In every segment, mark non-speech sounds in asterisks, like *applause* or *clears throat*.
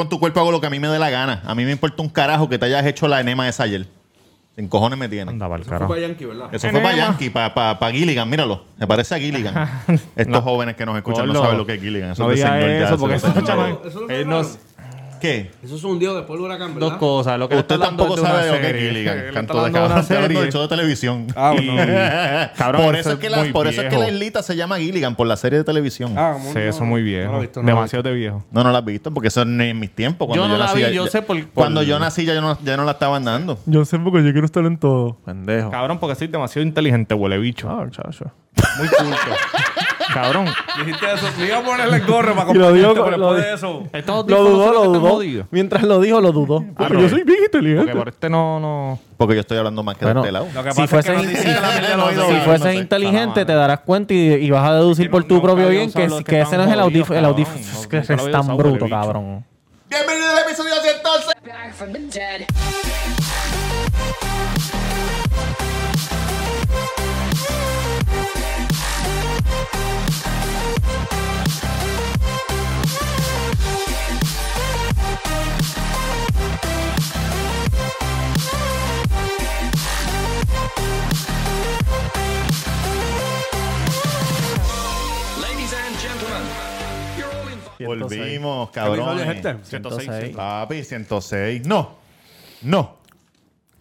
con tu cuerpo hago lo que a mí me dé la gana. A mí me importa un carajo que te hayas hecho la enema esa ayer. En cojones me tiene. Anda para el Eso fue carajo. para Yankee, ¿verdad? Eso fue para. Yankee, para pa, pa Gilligan, míralo. Me parece a Gilligan. Estos jóvenes que nos escuchan no Gordo. saben lo que es Gilligan. Eso No es de digas señor ya, eso, porque eso Eso- eso lo no- cerraron. ¿Qué? Eso es un hundido después del huracán, ¿verdad? Dos cosas. Lo que Usted está tampoco de sabe una lo que. Gilligan. Está Canto de de una Estoy hablando serie. de show de televisión. Ah, bueno. Cabrón, por eso eso, es que la, por eso es que la islita se llama Gilligan, por la serie de televisión. Ah, ¿cómo Sí, no? eso es muy No viejo. lo he visto, no he Demasiado de viejo. No, no la has visto, porque eso no es en mis tiempos. Cuando Yo yo, no la nací, vi, ya- yo ya- sé por- por- Cuando yo nací ya, yo no, ya no la estaba dando. Yo sé porque yo quiero estar en todo. Pendejo. Cabrón, porque soy demasiado inteligente, huele bicho. Ah, chacho. Muy culto. Cabrón. Dijiste eso. Me iba a ponerle el gorro para lo digo acompañarte, pero con- lo después de eso. Estos Lo dudó, son lo los que están dudó. jodidos. Mientras lo dijo, lo dudó. Porque yo soy bien Porque inteligente. por este no, no. Porque yo estoy hablando más que Bueno, de este lado. Lo que Si es fueses, que *laughs* no si- dice la mierda del no oído. sé, si no fueses sé. inteligente, te darás cuenta y, y vas a deducir por tu propio bien que, ese no es el audífono. El audífono que es tan bruto, cabrón. Bienvenido al episodio 106. back from the dead. Volvimos, ¿Qué episodio cabrón. es este? 106. Papi, 106. No. No.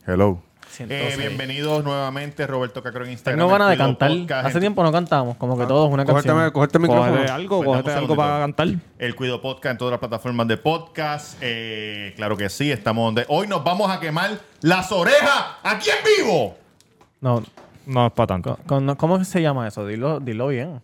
Hello. 106. Eh, bienvenidos nuevamente, Roberto Cacro en Instagram. Tengo ganas de el Cuido cantar. Podcast, Hace tiempo no cantamos, como que todos una Cógete, canción. cógete el micrófono. Cógete algo, Pues cógete un algo segundito. para cantar. El Cuido Podcast en todas las plataformas de podcast. Eh, claro que sí, estamos donde. Hoy nos vamos a quemar las orejas aquí en vivo. No, No es para tanto. con- ¿cómo se llama eso? Dilo, dilo bien.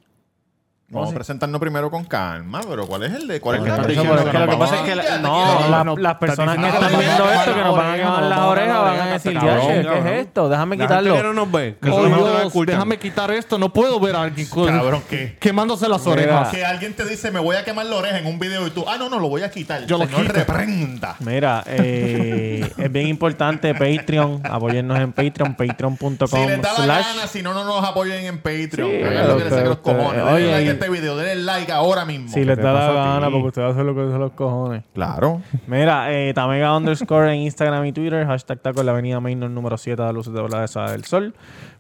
Vamos a presentarnos primero con calma, pero ¿cuál es el de cuál es el que diciendo pero es que lo que pasa es que la- no, tranquilo. la- no, las personas que están viendo esto que nos van a quemar las orejas van a decir, ¿qué es esto? Déjame que no quitarlo. nos ve. Oh, déjame quitar esto. No puedo ver a alguien Cabrón, ¿qué? quemándose las orejas. Que alguien te dice, me voy a quemar la oreja en un video y tú, ah, no, no, lo voy a quitar. Yo lo quito. reprenda. Mira, eh, es bien importante Patreon. Apoyennos en Patreon, patreon.com Si les da la gana, si no, no nos apoyen en Patreon. Oye, este video, denle like ahora mismo. Si les da la a gana, porque usted hace lo que hace los cojones. Claro. Mira, eh, Tamega underscore en Instagram y Twitter, hashtag taco en la avenida Mainor número 7 de Luces de la Esa del Sol,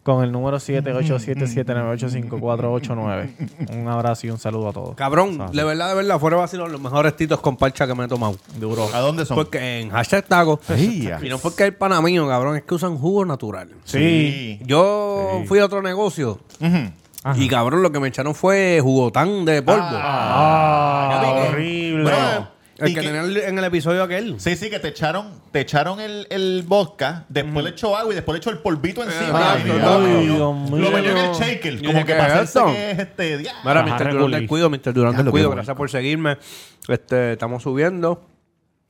con el número 787-798-5489. Un abrazo y un saludo a todos. Cabrón, de verdad, de verdad, fuera vacilón, los mejores titos con parcha que me he tomado. Duro. ¿A dónde son? Porque en hashtag taco. Sí, *laughs* Y no porque el pana mío, cabrón, es que usan jugo natural. Sí. Yo fui a otro negocio Ujú. y cabrón, lo que me echaron fue jugotán de polvo. Ah, horrible. Bueno, el que que- tenía el- en el episodio aquel. Sí, sí, que te echaron, te echaron el, el vodka, después le echó agua y después le echó el polvito encima. Ay, Ay, Dios Dios. Dios mío. Lo metió en el shaker, como que ¿qué para es hacerse que es este día. Mira, Ajá, Mr. Durán Regulis. del Cuido, Mr. Del lo Cuido, que gracias por seguirme. Este, estamos subiendo.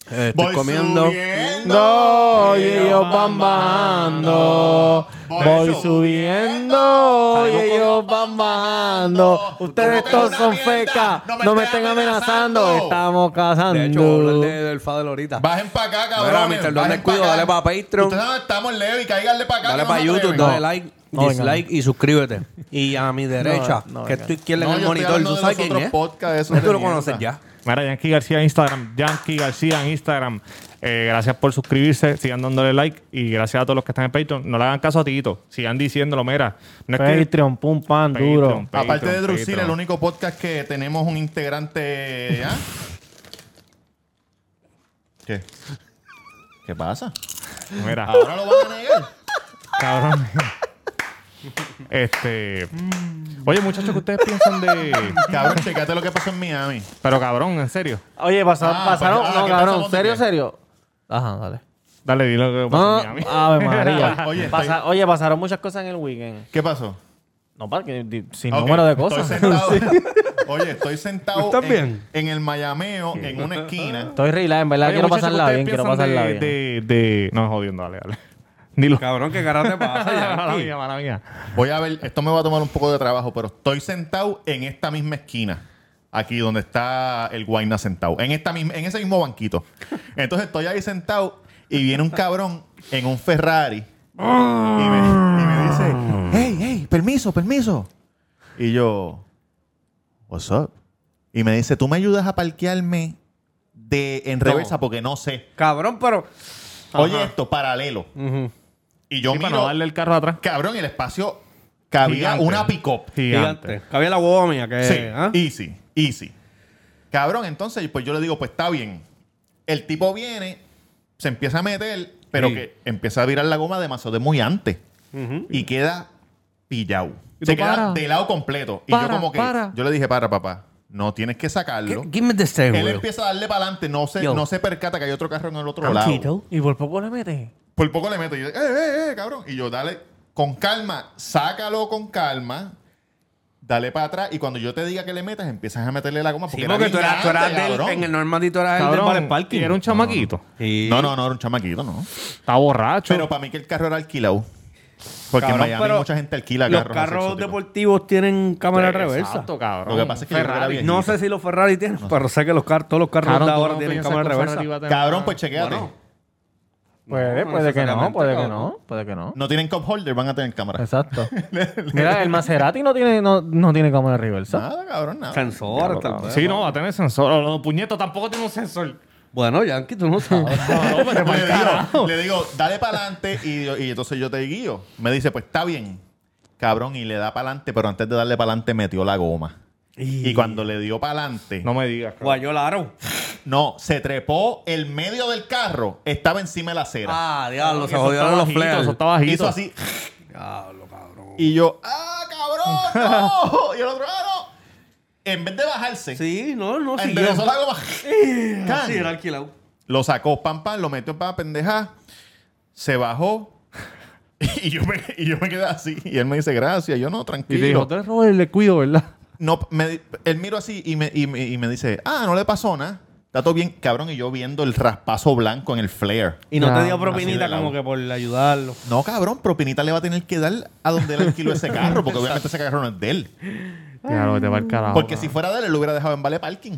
Estoy Voy comiendo. subiendo. No, y ellos van bajando. Voy eso. subiendo y ellos van bajando. Ustedes no todos son fecas. No me No estén amenazando. Estamos cazando. De hecho, voy a hablar de- del Fadel ahorita. Bajen para acá, Mira, cabrón. Mr. Durán del Cuido, dale pa' Patreon. Ustedes saben, estamos en leve y cáiganle para acá. Dale que no para YouTube, dale like, No, dislike y suscríbete. Y a mi derecha, No, no, que venga. tu izquierda No, en el yo estoy monitor, hablando ¿tú de sabes los quién otros es? podcasts, esos Tú de lo conoces ya. Mira, Yankee García en Instagram. Yankee García en Instagram. Eh, gracias por suscribirse. Sigan dándole like. Y gracias a todos los que están en Patreon. No le hagan caso a Tito. Sigan diciéndolo, mira. No es que- Patreon, pum, pan, Patreon, duro. Patreon, Aparte de Drusil, Patreon. el único podcast que tenemos un integrante. ¿ah? ¿Qué? ¿Qué pasa? Mira, ¿Ahora lo van a negar? cabrón. Este. Oye, muchachos, ¿qué ustedes piensan de. *laughs* Cabrón, checate lo que pasó en Miami. Pero cabrón, en serio. Oye, pasaron, Ah, pasaron, pues, ah, no, ¿qué cabrón, serio, qué? serio. Ajá, dale. Dale, dilo que pasó No, en Miami. Ave María. *laughs* Oye, Pasa- estoy- oye, pasaron muchas cosas en el weekend. ¿Qué pasó? No, para que di- sin Ok, número de cosas. Estoy sentado, *laughs* Oye, estoy sentado ¿Estás en, bien? en el Mayameo, en una esquina. Estoy relax, en verdad Oye, quiero muchachos, pasarla ¿ustedes bien, quiero piensan pasarla de, bien. De, de- No, jodiendo, dale, dale. Dilo. Cabrón, ¿qué cara te pasa, *laughs* Mala Yankee? mía, mala mía. Voy a ver, esto me va a tomar un poco de trabajo, pero estoy sentado en esta misma esquina. Aquí donde está el Guayna sentado. En, esta misma, en ese mismo banquito. Entonces estoy ahí sentado y viene un cabrón en un Ferrari. Y me, y me dice, hey, hey, permiso, permiso. Y yo, what's up? Y me dice, ¿tú me ayudas a parquearme de en reversa porque no sé. Cabrón, pero. Oye, esto, paralelo. Y yo Sí, para miro, no darle el carro atrás. cabrón, el espacio cabía Gigante. una pick-up. Gigante. Gigante. Cabía la hueva mía que. Sí, ¿ah? easy, easy. Cabrón, entonces pues yo le digo, pues está bien. El tipo viene, se empieza a meter, pero Sí. que empieza a virar la goma demasiado de muy antes. Y queda pillado. Y Se queda para. de lado completo. y Para, yo como que, para. yo le dije, para papá, no tienes que sacarlo. Gi- Give me the steering Él wheel. empieza a darle para adelante, no se, Yo. no se percata que hay otro carro en el otro lado. Y por poco le mete. Por poco le meto y yo, eh, eh, eh, cabrón. Y yo, dale con calma, sácalo con calma, dale para atrás. Y cuando yo te diga que le metas, empiezas a meterle la goma. Porque, Sí, porque era tú eras, tú eras del, en el Normandy tú eras el Cabrón, del Vale Parking. era un chamaquito. Sí. No, no, no, era un chamaquito, no. Está borracho. Pero para mí que el carro era alquilado. Porque Cabrón, en Miami pero mucha gente alquila Los carros. carros exóticos. deportivos tienen cámara reversa. Exacto, cabrón. Lo que pasa es que Ferrari. No sé si los Ferrari tienen, pero sé que los car todos los carros Cabrón, de ¿tú ahora no tienen cámara reversa. Cabrón, pues chequéate. Bueno. Puede, No, puede que no, puede que no, puede que no. No tienen cup holder, van a tener cámara. Exacto. *laughs* Mira, el Maserati no tiene, no, no tiene cámara reversa. Nada, cabrón, nada. Sensor, tal vez. Sí, no, va a tener sensor. Los puñetos tampoco tienen un sensor. Bueno, Yankee, tú no sabes. *laughs* No, no, pero le, digo, le digo, dale para adelante y, y entonces yo te guío. Me dice, pues está bien. Cabrón, y le da para adelante, pero antes de darle para adelante metió la goma. Y cuando le dio para adelante, No me digas. cabrón. Guayó Laro. no, se trepó el medio del carro, estaba encima de la acera. Ah, diablo, se jodieron los flares. Eso está bajito. Hizo así. Diablo, cabrón. Y yo, ¡ah, cabrón! ¡No! *laughs* y el otro, ¡ah, no! En vez de bajarse, Sí, no, no, sí. enderezó la goma. Sí, era alquilado. Lo sacó, pam, pam, lo metió para pendeja. Se bajó. *laughs* Y yo, me, y yo me quedé así. Y él me dice, gracias. Yo no, Y tranquilo. te dijo, Robert, le cuido, ¿verdad? No, me, él miro así y me, y, me, y me dice, ah, no le pasó nada. Está todo bien, cabrón. Y yo viendo el raspazo blanco en el flare. Y no te dio así propinita como que por ayudarlo. No, cabrón, propinita le va a tener que dar a donde él alquiló ese carro, porque obviamente ese carro no es de él. Claro, que te va el carajo. Porque si fuera de él, él lo hubiera dejado en vale parking.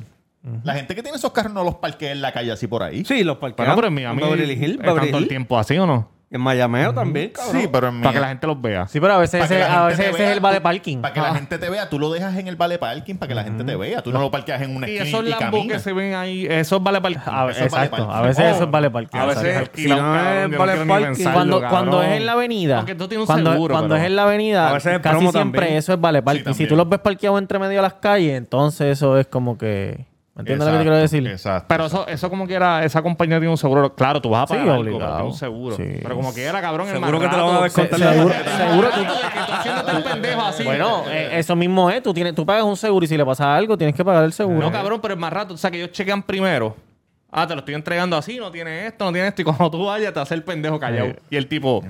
La gente que tiene esos carros no los parquea en la calle así por ahí. Sí, los parqueos. Bueno, pero en Miami Beverly Hills, ¿es tanto el tiempo así o no? En Miami también, cabrón. Sí, pero en Para que la gente los vea. Sí, pero a veces, Para que ese, la a gente veces te ese vea, es el vale tú- parking. Para que la gente te vea, tú lo dejas en el vale parking para que la gente te vea. Tú no lo parqueas en una Y esquina esos y, Lambos caminas. que se ven ahí, esos vale para el... A ver, Eso es vale exacto. parking. A veces Oh. eso es vale parking. A veces- exacto. Si no es vale parking, cuando, cuando es en la avenida, Aunque tú tienes un cuando, seguro, cuando pero- es en la avenida, A veces es casi promo siempre también. eso es vale parking. si también. tú los ves parqueados entre medio de las calles, entonces eso es como que... ¿Me entiendes lo que te quiero decir? Exacto. Pero eso, eso como que era, esa compañía tiene un seguro. Claro, tú vas a Sí, pagar algo, pero obligado. tiene un seguro. Sí. Pero como que era, cabrón, el Seguro que te lo van a descontar Se- seguro- seguro tú... que tú haciéndote el pendejo así. Bueno, eh, eso mismo es. Tú, tienes, tú pagas un seguro y si le pasa algo, tienes que pagar el seguro. No, cabrón, pero es más rato. O sea, que ellos chequean primero. Ah, te lo estoy entregando así, no tiene esto, no tiene esto. Y cuando tú vayas, te hace el pendejo callado. Y el tipo,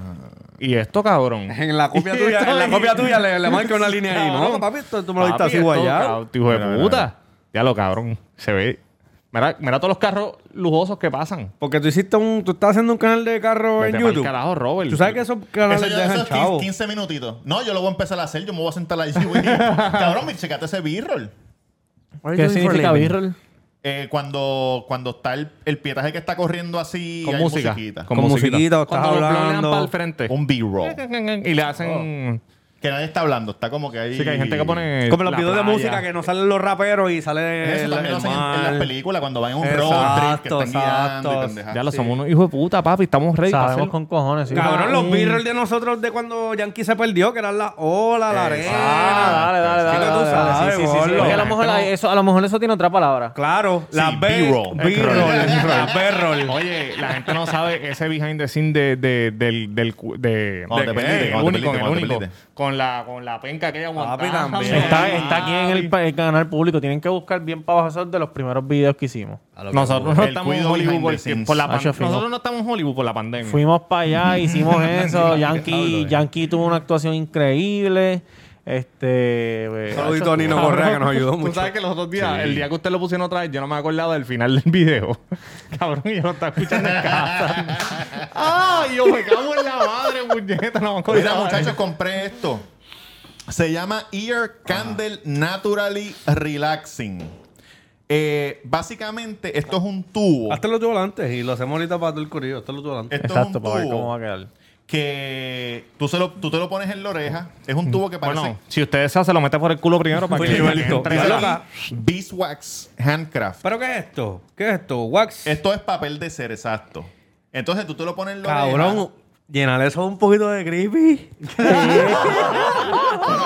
¿y esto, cabrón? *laughs* En la copia tuya, en la copia tuya le, le marca una línea ahí. No, papi, tú me lo diste así guayado. Hijo de puta. Ya lo cabrón. Se ve. Mira, mira todos los carros lujosos que pasan. Porque tú hiciste un... Tú estás haciendo un canal de carro Vete en pa'l YouTube. carajo, Robert. Tú sabes que esos canales Eso ya dejan esos 15, chavo. 15 minutitos. No, yo lo voy a empezar a hacer. Yo me voy a sentar allí, *laughs* güey. Cabrón, me checate ese B-roll. ¿Qué significa B-roll? Eh, cuando, cuando está el, el pietaje que está corriendo así Con hay música. musiquita. Con musiquita, o estás Cuando bloquean hablando. para el frente. Un B-roll. Y le hacen... Que nadie está hablando. Está como que ahí... Sí, que hay gente que pone... Como los videos de música que no salen los raperos y sale Eso el, también lo hacen en, en las películas cuando van en un Exacto, road trip que están guiando y. Ya lo somos unos hijos de puta, papi. Estamos ready para Sabemos con cojones. sí. Cabrón, los Un- b de nosotros de cuando Yankee se perdió, que eran la ola, la arena. Ah, dale, dale, Sí, dale. tú dale, sabes, dale. Sí, sí, sí, sí. a lo mejor eso, a lo mejor eso tiene otra palabra. Claro, la Sí, B-roll. B-roll. B-roll. Oye, la gente no sabe ese behind the scene de, de, del, del, de, único, el único. Con la, con la penca que ella aguantaba. Está, está aquí en el, el canal público. Tienen que buscar bien para abajo de los primeros videos que hicimos. Nosotros no estamos en Hollywood por, por la pandemia. Nosotros no estamos en Hollywood por la pandemia. Fuimos para allá, *laughs* hicimos eso. *laughs* Yankee, Yankee tuvo una actuación increíble. Este. eh, Saludito a Nino Correa que nos ayudó Tú mucho. sabes que los otros días, el día que usted lo pusieron otra vez, yo no me acordaba del final del video. *laughs* Cabrón, y yo lo estaba escuchando en casa. ¡Ay, yo me cago en la madre, puñeta! No me Mira, muchachos, compré esto. Se llama Ear Candle Naturally Relaxing. Eh, básicamente, esto es un tubo. Hazte los tubo antes y lo hacemos ahorita para todo el corrido. Hazte los tubo antes. Esto Exacto, es un para ver tubo cómo va a quedar. Que tú, se lo, tú te lo pones en la oreja. Es un tubo que parece... Bueno, si usted desea, se lo mete por el culo primero para que ca- Beeswax Handcraft. ¿Pero qué es esto? ¿Qué es esto? ¿Wax? Esto es papel de ser, exacto. Entonces tú te lo pones en la oreja. Cabrón, llenar eso un poquito de creepy. *laughs* Bueno,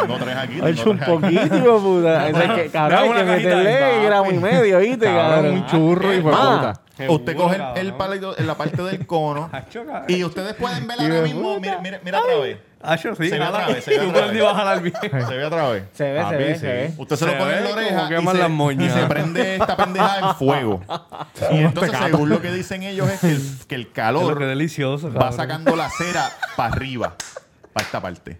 tengo, tres aquí. Tengo hecho un poquito, hijo puta. *laughs* Ese que, cabrón, que una cajita meterle gramo y medio, ¿viste, cabrón? un churro y fue Ah. puta. Usted coge el, el palito en la parte del cono *laughs* y ustedes pueden ver ahora mismo. Mira, mira, mira otra vez. Hacho, sí. Se ve otra vez, se *laughs* ve otra vez. bajar al bien. Se ve otra vez. Se ve, se ve, se ve. Usted se, Se lo pone ve en la oreja y se, las moñas. y se prende esta pendeja en fuego. Y entonces, según lo que dicen ellos, es que el, que el Lo que calor delicioso, va sacando la cera para arriba, para esta parte.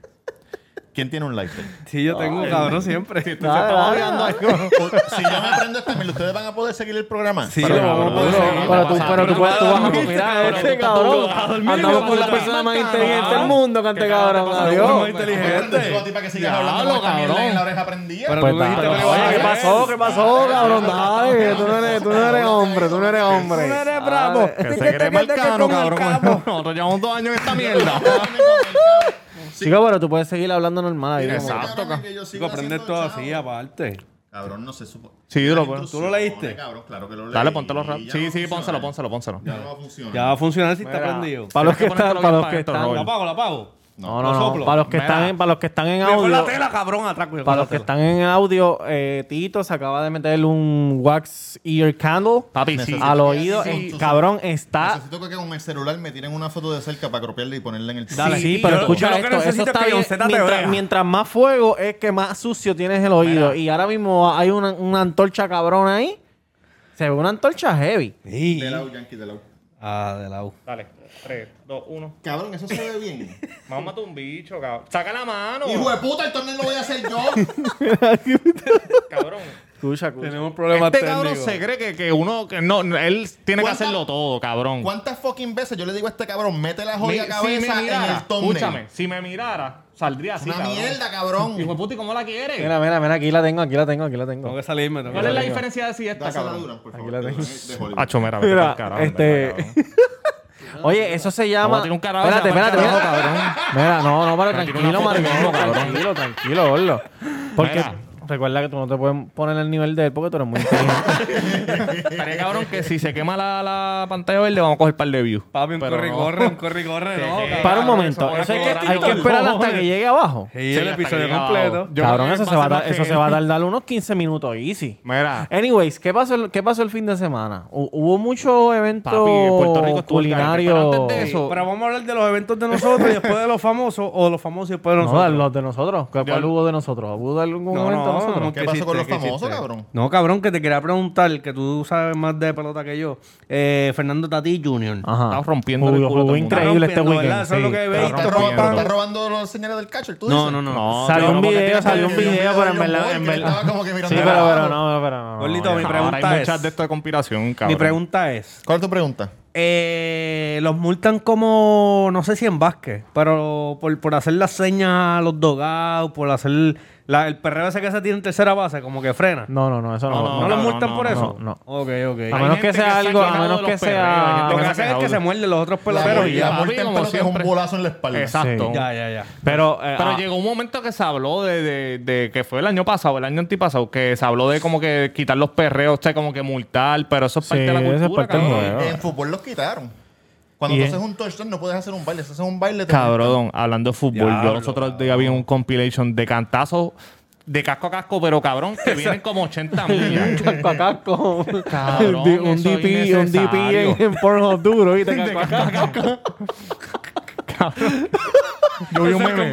¿Quién tiene un lighter? Sí, yo tengo, cabrón, siempre. Dale, dale. si yo me prendo esta, mierda, ¿ustedes van a poder seguir el programa? Sí, Pero, lo vamos a cabrón, poder seguir. Pero tú, pero tú puedes, tú vas a dormir, mira cabrón, este tú cabrón. Andamos con la persona más inteligente del mundo, cante cabrón. Adiós. Más inteligente. Para que sigas hablando mierda en la oreja prendida. Pero tú dijiste ¿qué pasó? ¿Qué pasó, cabrón? *laughs* Dale, tú no eres, tú no eres hombre, tú no eres hombre. Tú no eres bravo. Que se cree marcano, cabrón. *laughs* Nosotros llevamos dos años en esta mierda. *laughs* Chico, pero tú puedes seguir hablando normal ahí. como- Exacto, que yo sigo Chico, aprendes haciendo todo chavo. así, aparte. Cabrón, no se supone. Sí, lo ¿Tú lo leíste? Cabrón, claro que lo leí. Dale, póntelo rápido. Ya Sí, no sí, funcionar. pónselo, pónselo, pónselo. Ya no va a funcionar. Ya va a funcionar si está Mira, prendido. Para los que Tienes que están, para bien los para que están, ¿Lo Robert. apago, lo apago? No, no, no, soplo. para los que Mira. están, en, para los que están en Cuidado con la audio, tela, cabrón, atrás. cuidado para con los que la tela. están en audio, eh, Tito se acaba de meter un wax ear candle Papi, sí. al oído, sí, Eh, sí. cabrón, está Necesito que con el celular me tiren una foto de cerca para copiarla y ponerla en el Dale. Sí, Sí, pero yo- escucha yo lo que esto, eso necesito es está que bien. Te Mientras, vea. mientras más fuego es que más sucio tienes el oído. Y ahora mismo hay una, una antorcha cabrona ahí. Se ve una antorcha heavy. Sí. De lado, Yankee, de lado. Ah, de lado. Dale. 3, 2, 1. Cabrón, eso se ve bien. *laughs* Vamos a matar un bicho, cabrón. Saca la mano. Hijo de puta, el torneo lo voy a hacer yo. *laughs* Cabrón. Escucha, escucha. Tenemos problemas Este cabrón técnicos. se cree que, que uno, que no, él tiene que ¿Cuánta- hacerlo todo, cabrón. ¿Cuántas fucking veces yo le digo a este cabrón, mete la Mi- jodida si cabeza me en mirara, el thumbnail? escúchame, si me mirara, saldría así, Una cabrón. mierda, cabrón. *laughs* Hijo de puta, ¿y cómo la quiere? Mira, mira, mira, aquí la tengo, aquí la tengo, aquí la Tengo tengo. que salirme. tengo ¿Cuál que es la salirme. diferencia de si esta, cabrón? dura, por favor. Aquí la tengo. de-. Acho, mira, vete Mira, carajo, este- cabrón. *laughs* Oye, eso se llama. tirar un carajo, espérate, llama espérate, el mira. no, no, pero Tranquilo, cabrón. tranquilo, tranquilo, gordo. Porque Mira. Recuerda que tú no te puedes poner el nivel de él porque tú eres muy inteligente. *laughs* Estaría cabrón que si se quema la, la pantalla verde, vamos a coger un par de views. Papi, un Pero corre y no. corre, un corre y corre, no. cabrón. Para un momento, eso hay que, hay que esperar hasta que llegue abajo. Sí, Sí, el episodio completo. Yo Cabrón, eso se, va a tar- eso se va a *laughs* tardar unos 15 minutos easy. Mira, Anyways, ¿qué pasó, el- ¿qué pasó el fin de semana? Hu- Hubo muchos eventos Papi, Puerto Rico estuvo el garete, pero culinarios. antes de eso- Pero vamos a hablar de los eventos de nosotros y después de los famosos o los famosos y después de No, nosotros. los de nosotros. ¿Cuál, Yo- hubo de nosotros? ¿Hubo de algún No, evento no, no, ¿Qué ¿Qué pasó con los famosos, cabrón? No, cabrón, que te quería preguntar, que tú sabes más de pelota que yo. Eh, Fernando Tati Jr. Ajá. Estamos rompiendo Jugó- el culo jugó increíble este weekend. ¿verdad? Eso es lo sí. que Está veis. ¿Estás robando, robando los señales del catcher? ¿Tú No, dices? no, no. No, Salió un que video, salió que- un video, pero en verdad, en que verdad. estaba como que mirando Sí, pero, pero no, pero no. Gordito, mi pregunta hay muchas de esto de conspiración, cabrón. Mi pregunta es, ¿Cuál es tu pregunta? eh, los multan como, no sé si en básquet, pero por, por hacer las señas a los dogados, por hacer la- el perreo ese que se tiene en tercera base, como que frena. No, no, no, eso no. No, ¿No, no, multan no, por no, eso? no. Ok, ok. A menos que sea algo, a menos que los sea. Lo que hacen es que se muerden los otros peloteros y la ya. en como pelota es un bolazo en la espalda. Exacto. Ya, ya, ya. Pero, eh, Pero ah, llegó un momento que se habló de, que fue el año pasado, el año antipasado, que se habló de como que quitar los perreos, o sea, como que multar, pero eso es parte de la cultura. En fútbol los quitaron. Cuando Y tú es- haces un touchdown no puedes hacer un baile. Si haces un baile te Cabrón, hablando de fútbol, Diablo, yo los otros días vi un compilation de cantazos de casco a casco, pero cabrón, que *laughs* vienen como 80 millas. *laughs* casco a casco. Cabrón, Un DP, un DP en, en Pornhub duro, ¿viste? *laughs* Casco a casco. Yo vi un meme.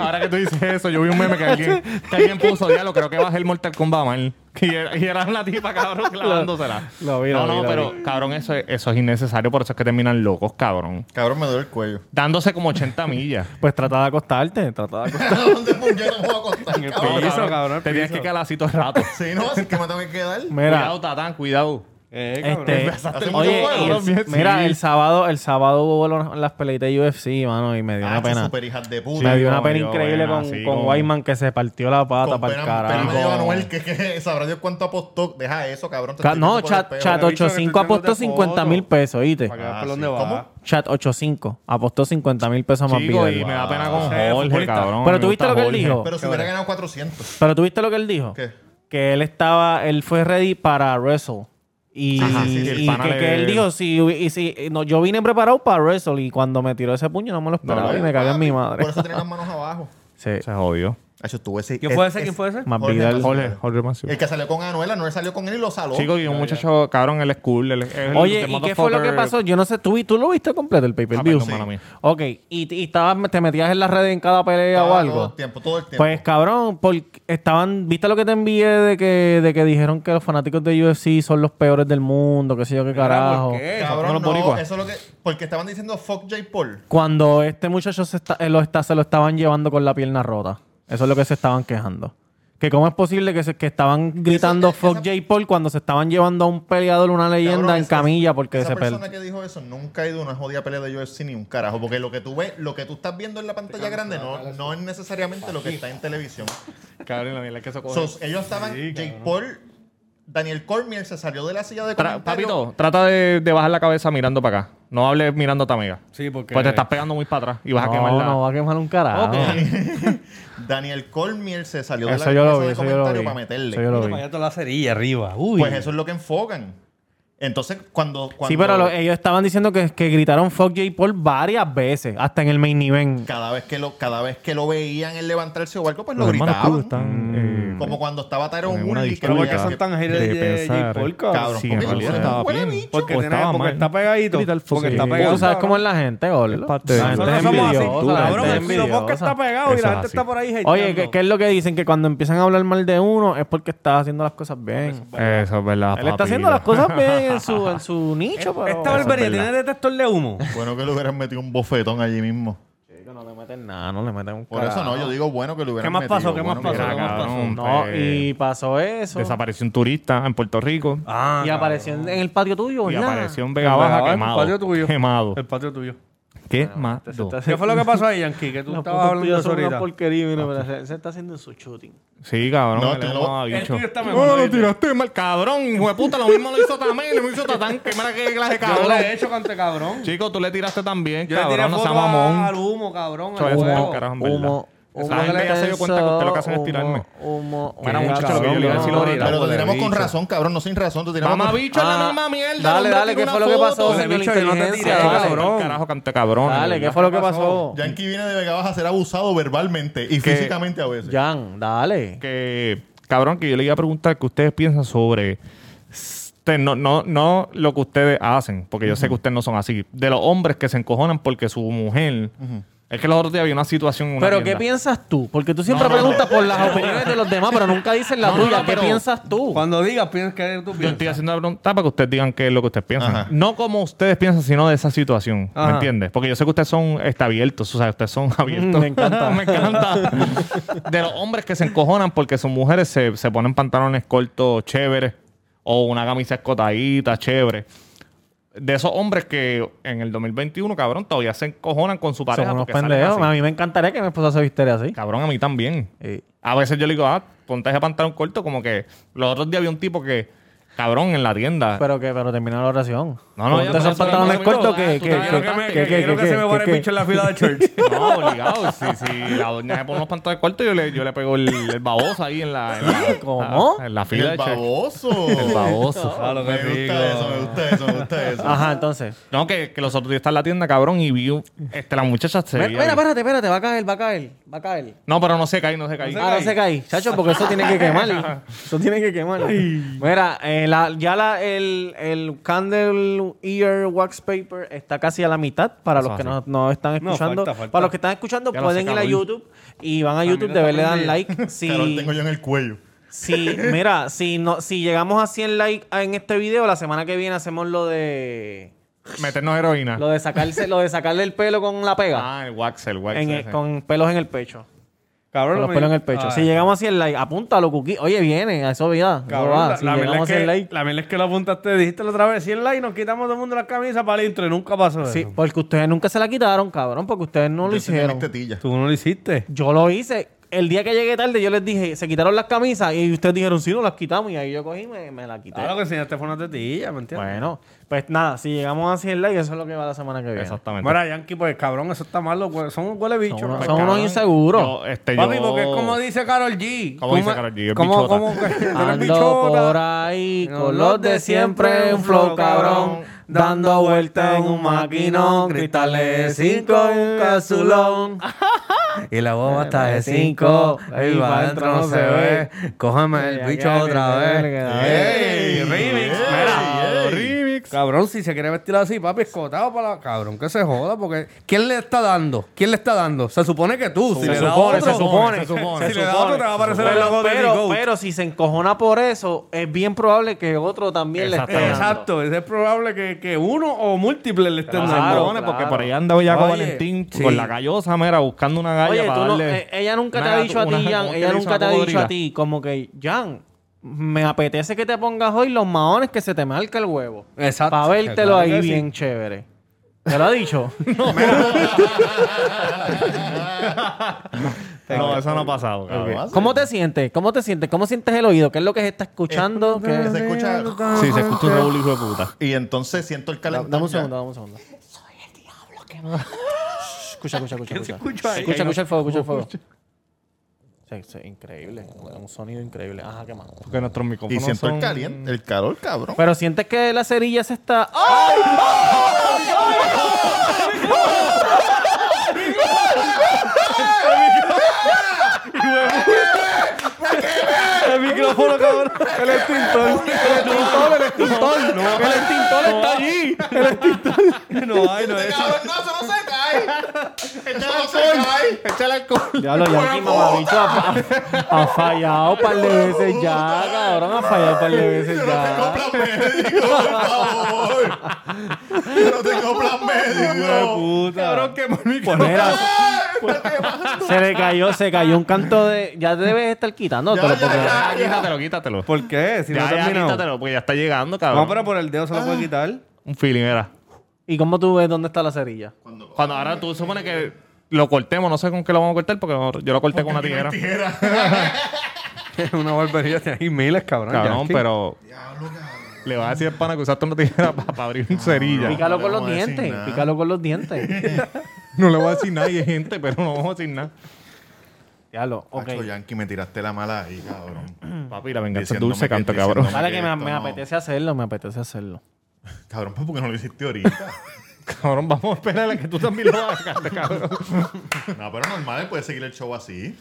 Ahora que tú dices eso, yo vi un meme que alguien, *laughs* que alguien puso, diablo, creo que bajé el Mortal Kombat mal. Y era, y era la tipa, cabrón, *laughs* clavándosela. Lo vi, lo no, vi, no, lo pero, cabrón, eso es, eso es innecesario, por eso es que terminan locos, cabrón. Cabrón, me duele el cuello. Dándose como 80 millas. *laughs* Pues trata de acostarte, trata de acostarte. ¿Dónde puñeta me voy a acostar? cabrón? piso, cabrón, el Te tienes piso. que quedar así todo el rato. Sí, no, así que me tengo que quedar. Mira, Cuidado, Tatán, cuidado. Eh, cabrón. Este, oye, el- también. mira, Sí. el sábado, el sábado hubo los- las peleitas de UFC, mano, y me dio Ah, una pena. super hijas de puta. me dio una pena increíble buena, con, sí, con Wyman que se partió la pata Con para el pena, pena carajo. medio Anuel, que, que sabrá Dios cuánto apostó. Deja eso, cabrón. te No, chat, chat Le he dicho que 85 estoy apostó viéndote 50 mil pesos, ¿oíste? Ah, sí. ¿Cómo? Chat 85 apostó 50 mil pesos más Chico, y me da pena con Sí, Jorge, cabrón. Pero Me tú viste gusta lo que él dijo. Pero si hubiera ganado 400. Pero tú viste lo que él dijo. ¿Qué? Que él estaba, él fue ready para wrestle. Y, Ajá, sí, sí, el y pana que, le- que él dijo, si, y si, no, yo vine preparado para wrestle y cuando me tiró ese puño no me lo esperaba No, y me cagué en mi madre. Por eso tenía las manos abajo. *laughs* Sí, Se jodió. Eso estuvo ese. ¿Quién fue es- ese? ¿Quién fue ese? más Jorge Vidal. Jorge, Jorge. El que salió con Anuel, Anuel salió con él y lo saló. Chico, y un muchacho, cabrón, él es cool. él es- es el- Oye, the ¿y qué fue lo que motherfucker- pasó? Yo no sé, ¿tú, vi- tú lo viste completo el pay-per-view? Ah, perdón, mala mía. Ok, ¿y, y estabas- te metías en las redes en cada pelea o Todo algo? el tiempo, todo el tiempo. Pues cabrón, porque estaban, ¿viste lo que te envié de que, de que dijeron que los fanáticos de UFC son los peores del mundo, qué sé yo qué carajo? ¿por qué? Cabrón, son los no, eso es lo que... Porque estaban diciendo fuck J. Paul. Cuando este muchacho se, está, eh, lo está, se lo estaban llevando con la pierna rota. Eso es lo que se estaban quejando. Que cómo es posible que, se, que estaban gritando Eso- fuck esa- J. Paul cuando se estaban llevando a un peleador, una leyenda Cabrón, en esa- camilla porque esa se persona que dijo eso nunca ha ido a una jodida pelea de UFC ni un carajo. Porque lo que tú ves, lo que tú estás viendo en la pantalla grande no, no es necesariamente lo que está en televisión. *laughs* Cabrón, la mierda es que eso coge. So, ellos estaban... Jake Paul... Daniel Cormier se salió de la silla de Tra- papito, trata de, de bajar la cabeza mirando para acá. No hables mirando a tu amiga. Sí, porque... Pues te estás pegando muy para atrás y vas a No, quemar la... no va a quemar un carajo. *laughs* Daniel Cormier se salió de Eso la yo lo vi, de eso yo lo comentario vi. para meterle. Eso yo lo Mira, vi. para allá toda la cerilla arriba. Uy. Pues eso es lo que enfocan. Entonces, cuando... cuando Sí, pero lo- ellos estaban diciendo que, que gritaron fuck J. Paul varias veces, hasta en el main event. cada vez que lo cada vez que lo veían él levantarse o algo, pues lo Los Cruz gritaban. están... eh, Como cuando estaba Tyron Woodley. que Pero ¿por qué veía son que- tan haters de de, Jake Paul, cabrón? Sí, porque estaba bien. Porque, estaba porque está pegadito. Porque está pegado. Sabes cómo es la gente, de- La gente Nosotros es somos así. envidiosa, Cabrón, el Podcast está pegado y la gente está por ahí Oye, hateando. ¿qué, qué es lo que dicen? Que cuando empiezan a hablar mal de uno es porque está haciendo las cosas bien. Eso es verdad, Él está haciendo las cosas bien en su, en su nicho, *laughs* pero... Esta barbería es verdad. tiene detector de humo. Bueno que le hubieran metido un bofetón allí mismo. Chico, no le meten nada, no le meten un Por eso no, yo digo bueno que le hubieran ¿Qué más metido. pasó? ¿Qué más bueno que pasó? le ¿Qué hubieran- más pasó? cabrón. No, pues, y pasó eso. Desapareció un turista en Puerto Rico Ah, Y apareció en, en el patio tuyo, y ¿verdad? apareció en Vega Baja El quemado. patio tuyo. Quemado. El patio tuyo. Quemado. ¿Qué fue lo que pasó ahí, Yankee? Que tú Las estabas hablando de eso ahorita. porquería, mira, pero se, se está haciendo su shooting. Sí, cabrón. No, no- un mamabicho. El está No, lo tiraste mal, cabrón. Hijo de puta, lo mismo lo hizo también. Lo hizo Tatán. Que mira qué clase de Yo no cabrón. le he hecho cante cabrón. Chico, tú le tiraste también, Yo le tiré cabrón. No foto seas mamón. al humo, cabrón. Al eso huevo. no, carajo, en verdad. Humo, Esa humo gente ya se dio cuenta que usted lo que hacen es tirarme. Humo, Mira, humo, muchacho, lo que yo le iba a decir ahorita. Pero te tiramos con bicho. razón, cabrón, no sin razón. Te tiramos con- Mamabicho es la Ah, misma mierda. dale, dale, ¿qué fue lo que pasó? Bicho, no te tiré, cabrón. Carajo, cante cabrón. Dale, ¿qué fue lo que ¿Qué pasó? Yankee viene de Vega Baja a ser abusado verbalmente y físicamente a veces. Jan, dale. que cabrón que yo le iba a preguntar qué ustedes piensan sobre este, no, no, no lo que ustedes hacen, porque yo sé que ustedes no son así, de los hombres que se encojonan porque su mujer es que los otros días había una situación en una Pero ¿qué tienda. piensas tú? Porque tú siempre No, no, preguntas por las opiniones de los demás, pero nunca dices la No, no, tuya. no, ¿Qué pero- piensas tú? Cuando digas, piensas que tú Yo piensas. estoy haciendo la pregunta para que ustedes digan qué es lo que ustedes piensan. Ajá. No como ustedes piensan, sino de esa situación. ¿Me Ajá. entiendes? Porque yo sé que ustedes son está, abiertos. O sea, ustedes son abiertos. Me encanta. *laughs* Me encanta. de los hombres que se encojonan porque sus mujeres se, se ponen pantalones cortos chéveres o una camisa escotadita chévere. De esos hombres que en el 2021, cabrón, todavía se encojonan con su pareja. Son unos pendejos. A mí me encantaría que mi esposa se vistiera así. Cabrón, a mí también. Sí. A veces yo le digo, ah, ponte ese pantalón corto, como que los otros días había un tipo que, cabrón, en la tienda. Pero que, pero termina la oración. No, no, pero esos pantalones cortos que, que, que, que, que me- que, Que que, quiero que que, se me pare el que- bicho en la fila de church. *laughs* No, obligado. Si, si la *laughs* doña se pone unos pantalones cortos, yo le, yo le pego el, el baboso ahí en la. En la *laughs* ¿Cómo? En la fila El de check. baboso. El baboso. Ah, lo que Me gusta eso, me gusta eso, me gusta eso. Ajá, entonces. No, que, que los otros días está en la tienda, cabrón, y vi este, la muchacha se Mira, espérate, espérate, va a caer, va a caer, va a caer. No, pero no se cae, no se cae. Ah, no se cae. Chacho, porque eso tiene que quemar. *laughs* Eso tiene que quemar. Mira, eh, la- ya la, el, el Candle Ear Wax Paper está casi a la mitad para Eso los que no, no están No, escuchando. falta, falta. Para los que están escuchando, Ya lo pueden ir a. YouTube y van a YouTube, de ver, le está dan like. *laughs* Si, Carol tengo yo en el cuello. si, mira, si, no, si llegamos a 100 likes en este video, la semana que viene hacemos lo de. Meternos heroína. Lo de sacarse, lo de sacarle el pelo con la pega. Ah, el wax, el wax. en el- ese. con pelos en el pecho. Cabrón, Con los me- pelos en el pecho. Ay. Si llegamos a 100 likes, apúntalo, Cookie. Oye, viene, a eso eso Cabrón, va. la, Si la llegamos verdad es 100 que, likes. la verdad es que lo apuntaste, dijiste la otra vez 100 likes, nos quitamos todo el mundo las camisas para el intro y nunca pasó eso. Sí, porque ustedes nunca se la quitaron, cabrón, porque ustedes no lo hicieron. Tú no lo hiciste. Yo lo hice. El día que llegué tarde, yo les dije, se quitaron las camisas y ustedes dijeron, sí, no las quitamos. Y ahí yo cogí y me, me la quité. Ah, lo que enseñaste fue una tetilla, ¿me entiendes? Bueno, pues nada, si llegamos a 100 likes, eso es lo que va la semana que viene. Exactamente. Mira, Yankee, pues cabrón, eso está malo. Son un huele bicho. Son, unos- pues, son unos inseguros. Yo, este, Papi, yo- porque es como dice Carol G. ¿Cómo dice Karol G? Es ¿Cómo, bichota. cómo *laughs* Ando por ahí con los de siempre, un flow cabrón, dando vueltas en un maquinón, cristales de cinco y un casulón. *laughs* Y la boba está de cinco, 5. Ahí y va adentro no se ve. Cógeme el bicho otra vez. ¡Ey! Remix. Cabrón, si se quiere vestir así, papi, escotado para la... Cabrón, que se joda, porque... ¿Quién le está dando? ¿Quién le está dando? Se supone que tú. Si Se le da supone, otro, se supone, se supone. Si se le da supone. otro, te va a aparecer el Pero, logo de pero, pero si se encojona por eso, es bien probable que otro también le esté dando. Exacto, es probable que, que uno o múltiples le estén Claro, dando. cabrones, porque claro. por ahí anda ya con Oye, Valentín sí. con la gallosa, mira, buscando una galla Oye, para tú no, darle eh, ella nunca te ha dicho a ti, Jan, ¿cómo que ella nunca te ha dicho a ti, como que, Jan, me apetece que te pongas hoy los maones que se te marca el huevo. Exacto. Para vértelo Claro ahí sí. bien chévere. ¿Te lo ha dicho? *laughs* No, *laughs* eso no ha pasado, cabrón. ¿Cómo te sientes? ¿Cómo te sientes? ¿Cómo sientes el oído? ¿Qué es lo que se está escuchando? ¿Qué- Se escucha... Sí, se escucha un revuelo hijo de puta. Y entonces siento el calentón. Dame un segundo, dame un segundo. Soy el diablo que me... Escucha, escucha, escucha. Escucha, escucha, escucha el fuego, escucha el fuego. Sí, sí, increíble. Un sonido increíble. Ajá, ¿qué más? Porque nuestros Y micrófonos siento son... el caliente, el calor, cabrón. Pero sientes que la cerilla se está... ¡Ay! El micrófono, cabrón. El extintor. El extintor, el extintor. el extintor está allí. El extintor. No hay, no es. Cabrón, no, eso no se se cae. Échale alcohol. Ya lo Yankee mamabicho ha, ha, ha fallado un par de veces ya, cabrón. Ha fallado un par de veces Yo no tengo ya. plan médico, por favor. Yo no tengo plan médico. Puta. Cabrón, quemó el Pues micrófono. mira, se le cayó, se cayó un canto de... Ya debes estar quitándotelo Ya, ya, porque... ya. Ya, quítatelo, quítatelo. ¿Por qué? Si no ya, ya, quítatelo, porque ya está llegando, cabrón. No, pero por el dedo se lo puede quitar. Un feeling, era. ¿Y cómo tú ves dónde está la cerilla? Cuando ahora tú supones que lo cortemos, no sé con qué lo vamos a cortar, porque yo lo corté con una tijera. *laughs* Una barbería tiene ahí miles, cabrón. Cabrón, Yankee. pero le vas a decir al pana que usaste una tijera para abrir un cerilla. Pícalo no con los dientes, pícalo con los dientes. *laughs* No le voy a decir nada, y hay gente, pero no vamos a decir nada. Diablo, ok. Hacho, Yankee, me tiraste la mala ahí, cabrón. Papi, la venganza es dulce, canto, cabrón. Vale que me, me no. apetece hacerlo, me apetece hacerlo. Cabrón, pues porque no lo hiciste ahorita. *laughs* Cabrón, vamos a esperar a que tú también lo hagas, cabrón. No, pero normal, puedes seguir el show así.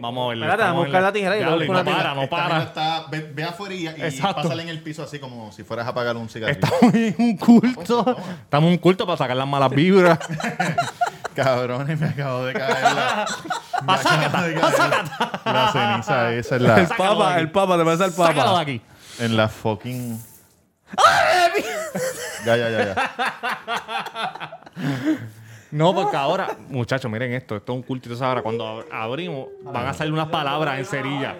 Vamos a verlo. Espérate, vamos a buscar la tijera y luego no busco una para, no para. Está, ve, ve afuera y, y pásale en el piso así como si fueras a apagar un cigarrillo. Estamos en un culto. Estamos en un culto para sacar las malas vibras. *laughs* Cabrones, me acabo de caer la... me acabo de caer La ceniza esa El la, papa, el papa, te parece el Sácalo de papa. aquí. en la fucking... Ya, ya, ya, ya. No, porque ahora, muchachos, miren esto. Esto es un culto. Entonces ahora cuando ab- abrimos, van a salir unas palabras en cerilla.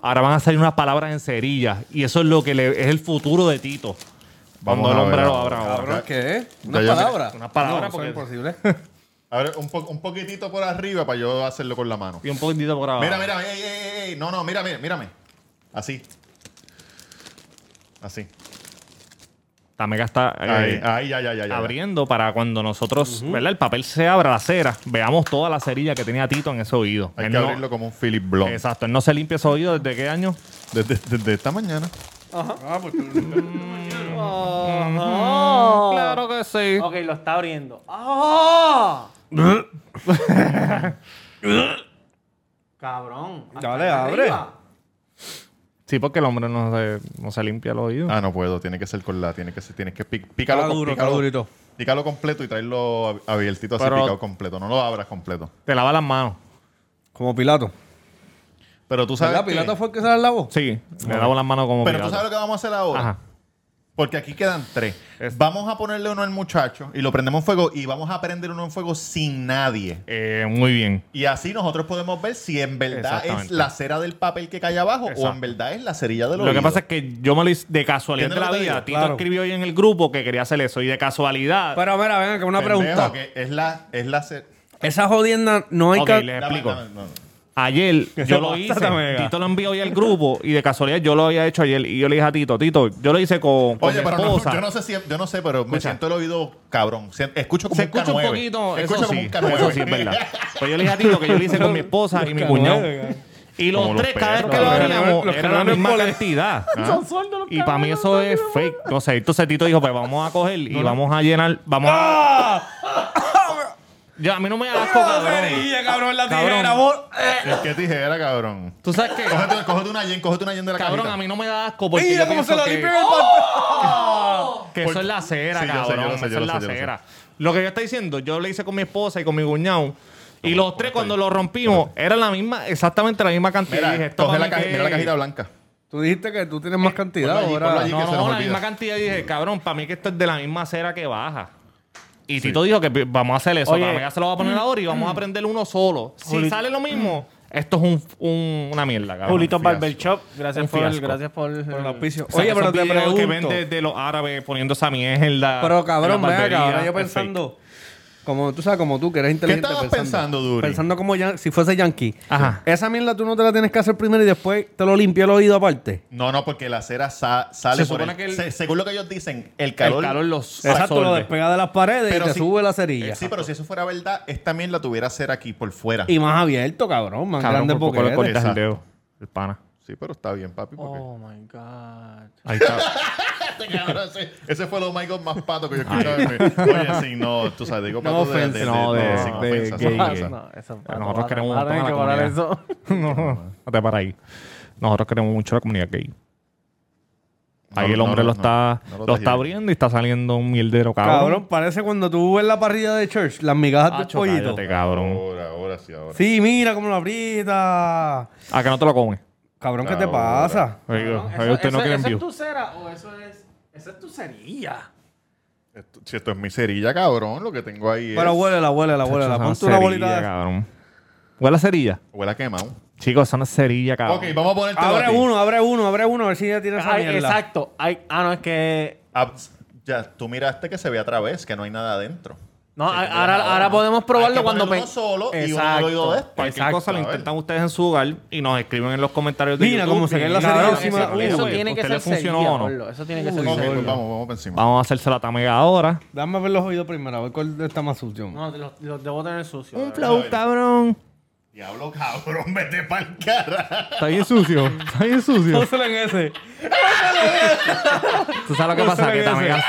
Ahora van a salir unas palabras en cerilla. Y eso es lo que le- es el futuro de Tito. Vamos Cuando el a hombre ver lo ahora. abra ahora. ¿qué? Una ya, palabra. una palabra No, porque- es imposible. *laughs* Abre un, po- un poquitito por arriba para yo hacerlo con la mano. Y un poquitito por abajo. Mira, mira, ey, ey, ey, ey. No, no, mira, mira, mírame. Así. Así. La mega está eh, Ahí, ahí, ya, ya, ya, ya. abriendo para cuando nosotros, ¿verdad? El papel se abra la cera, veamos toda la cerilla que tenía Tito en ese oído. Hay Él que no- abrirlo como un Philip Blond. Exacto, él no se limpia ese oído desde qué año. Desde, desde esta mañana. Ah, pues *laughs* Claro que sí. Ok, lo está abriendo. ¡Ah! *laughs* Cabrón. hasta Dale, abre. arriba. Sí, porque el hombre no se, no se limpia el oído. Ah, no puedo. Tiene que ser con la... Tiene que ser... Tienes que pic- pícalo, Está duro, está pícalo, durito. pícalo completo y traerlo ab- abiertito así, Pero- picado completo. No lo abras completo. Te lava las manos. Como Pilato. Pero tú sabes ¿Verdad? que- ¿Pilato fue el que se la lavó? Sí, le lavo las manos como Pero tú sabes lo que vamos a hacer ahora. Ajá. Porque aquí quedan tres. Vamos a ponerle uno al muchacho y lo prendemos en fuego y vamos a prender uno en fuego sin nadie. Eh, muy bien. Y así nosotros podemos ver si en verdad es la cera del papel que cae abajo o Exacto. en verdad es la cerilla del Lo que oído. pasa es que yo me lo hice de casualidad de ¿Entiendes la que vida. Tito Claro. escribió hoy en el grupo que quería hacer eso y de casualidad. Pero mira, venga, que una Pendejo, pregunta. que es la, es la cer- Esa jodienda no hay Ok, que... le Dame, explico. dame, no. Ayer *laughs* yo lo hice. Tito lo envió hoy al grupo y de casualidad yo lo había hecho ayer. Y yo le dije a Tito, Tito, yo lo hice con, con Oye, mi pero no, esposa. yo no sé si, yo no sé, pero me Escucha. siento el oído cabrón. Escucho como Se un escucha un K9. poquito, Escucho eso como sí, un K9. eso sí es verdad. Pues yo le dije a Tito que yo lo hice con mi esposa y mi cuñado. Y los Como los tres, cada vez perros, que lo cabrón. Los era la *laughs* cabrones misma pole- cantidad. Y para mí eso es fake. No sé, entonces Tito dijo, pues vamos a coger y vamos a llenar, vamos a... Ya, a mí no me da asco, cabrón. cabrón, la Cabrón. tijera, vos. Es que tijera, cabrón. ¿Tú sabes qué? Cógete, cógete una yen, cógete una yen de la Cabrón, cajita. a mí no me da asco porque Mira yo cómo se pienso lo que, limpia en el pantalón. que eso es la cera, Sí, yo sé, cabrón. yo lo sé, yo eso lo es sé, la yo lo cera. Lo que yo estoy diciendo, yo lo hice con mi esposa y con mi cuñado. Y los tres, cuando lo rompimos, era la misma, exactamente la misma cantidad. Mira, dije, esto coge para la, mí que- mira la cajita blanca. Tú dijiste que tú tienes más cantidad ponlo allí, ahora. ponlo allí. No, que se no, la olvida. misma cantidad. Y dije, cabrón, para mí que esto es de la misma cera que baja. Y Tito dijo que vamos a hacer eso. Oye. Ya se lo va a poner ahora y vamos a prender uno solo. Si Juli- sale lo mismo, esto es un, un- una mierda, cabrón. Julito. Barber Shop, gracias Un por, fiasco. gracias por, Por el auspicio. O sea, Oye, pero te videos pregunto. que ven de, de los árabes poniendo esa mierda. Pero cabrón, en la ven acá, ahora yo es pensando, como tú sabes, como tú que eres inteligente. estabas pensando, Duri? Pensando como yan- si fuese yankee. Ajá. Esa mierda tú no te la tienes que hacer primero y después te lo limpia el oído aparte. No, no, porque la cera sa- sale Se por supone el- que el- se- según lo que ellos dicen, el El calor... calor los Exacto, lo absorbe. despega de las paredes y te si- sube la cerilla. Eh, sí, pero si eso fuera verdad, esta mierda tuviera cera aquí por fuera. Y más abierto, cabrón. Más Cabrón, grande por poco le cortas el Exacto. dedo. El pana. Sí, pero está bien, papi. Porque... Oh my God. Ahí está. *laughs* Ese, fue lo Michael más pato que yo escuchaba. Oye, sí, no, tú sabes, digo pato de, de, offense, de- no, de- de- sin de ofensa, gay, Ah, ofensa. gay. no, eso, Pero nosotros queremos un montón a la parar eso. *laughs* no, no te para ahí. Nosotros queremos mucho la comunidad gay. Ahí No, el no, hombre no, lo no, está, no lo lo está abriendo y está saliendo un mierdero, cabrón. Cabrón, parece cuando tú ves la parrilla de church, las migajas del Acho, pollito. cállate, cabrón. Ahora, ahora sí, ahora. Sí, mira cómo lo aprieta. ¿A que no te lo comes? Cabrón, ¿qué te pasa? Oiga, usted no quiere ¿Eso es tu cera o eso es... Esa es tu cerilla. Esto- si esto es mi cerilla, cabrón, lo que tengo ahí Pero es... huélela, huélela, huélela. Es Ponte una cerilla, bolita de... cabrón. ¿Huele a cerilla? Huele a quemado. Chicos, eso no es cerilla, cabrón. Ok, vamos a ponerte Abre uno, abre uno, abre uno, a ver si ya tiene esa Ay, mierda. exacto. Ay, ah, no, es que... Ah, ya, tú miraste que se ve a través, que no hay nada adentro. No, ahora, ahora podemos Hay probarlo que cuando... pe- solo y uno Exacto. oído de este. Cualquier Exacto, cosa lo a ver. intentan ustedes en su hogar y nos escriben en los comentarios de Mira YouTube. cómo se la cerilla Eso, encima. ese- eso tiene que ¿usted ser le funcionó o no? Eso tiene que ser Ok, cerilla. pues vamos, vamos para encima. Vamos a hacerse la tamega ahora. Dame a ver los oídos primero, a ver cuál está más sucio. No, los, los debo tener sucios. Un flow, cabrón. Diablo, cabrón, vete pa'l cara. Está bien sucio. Está bien sucio. Pónselo en ese. ¿Tú sabes lo que pasa? Que tamega...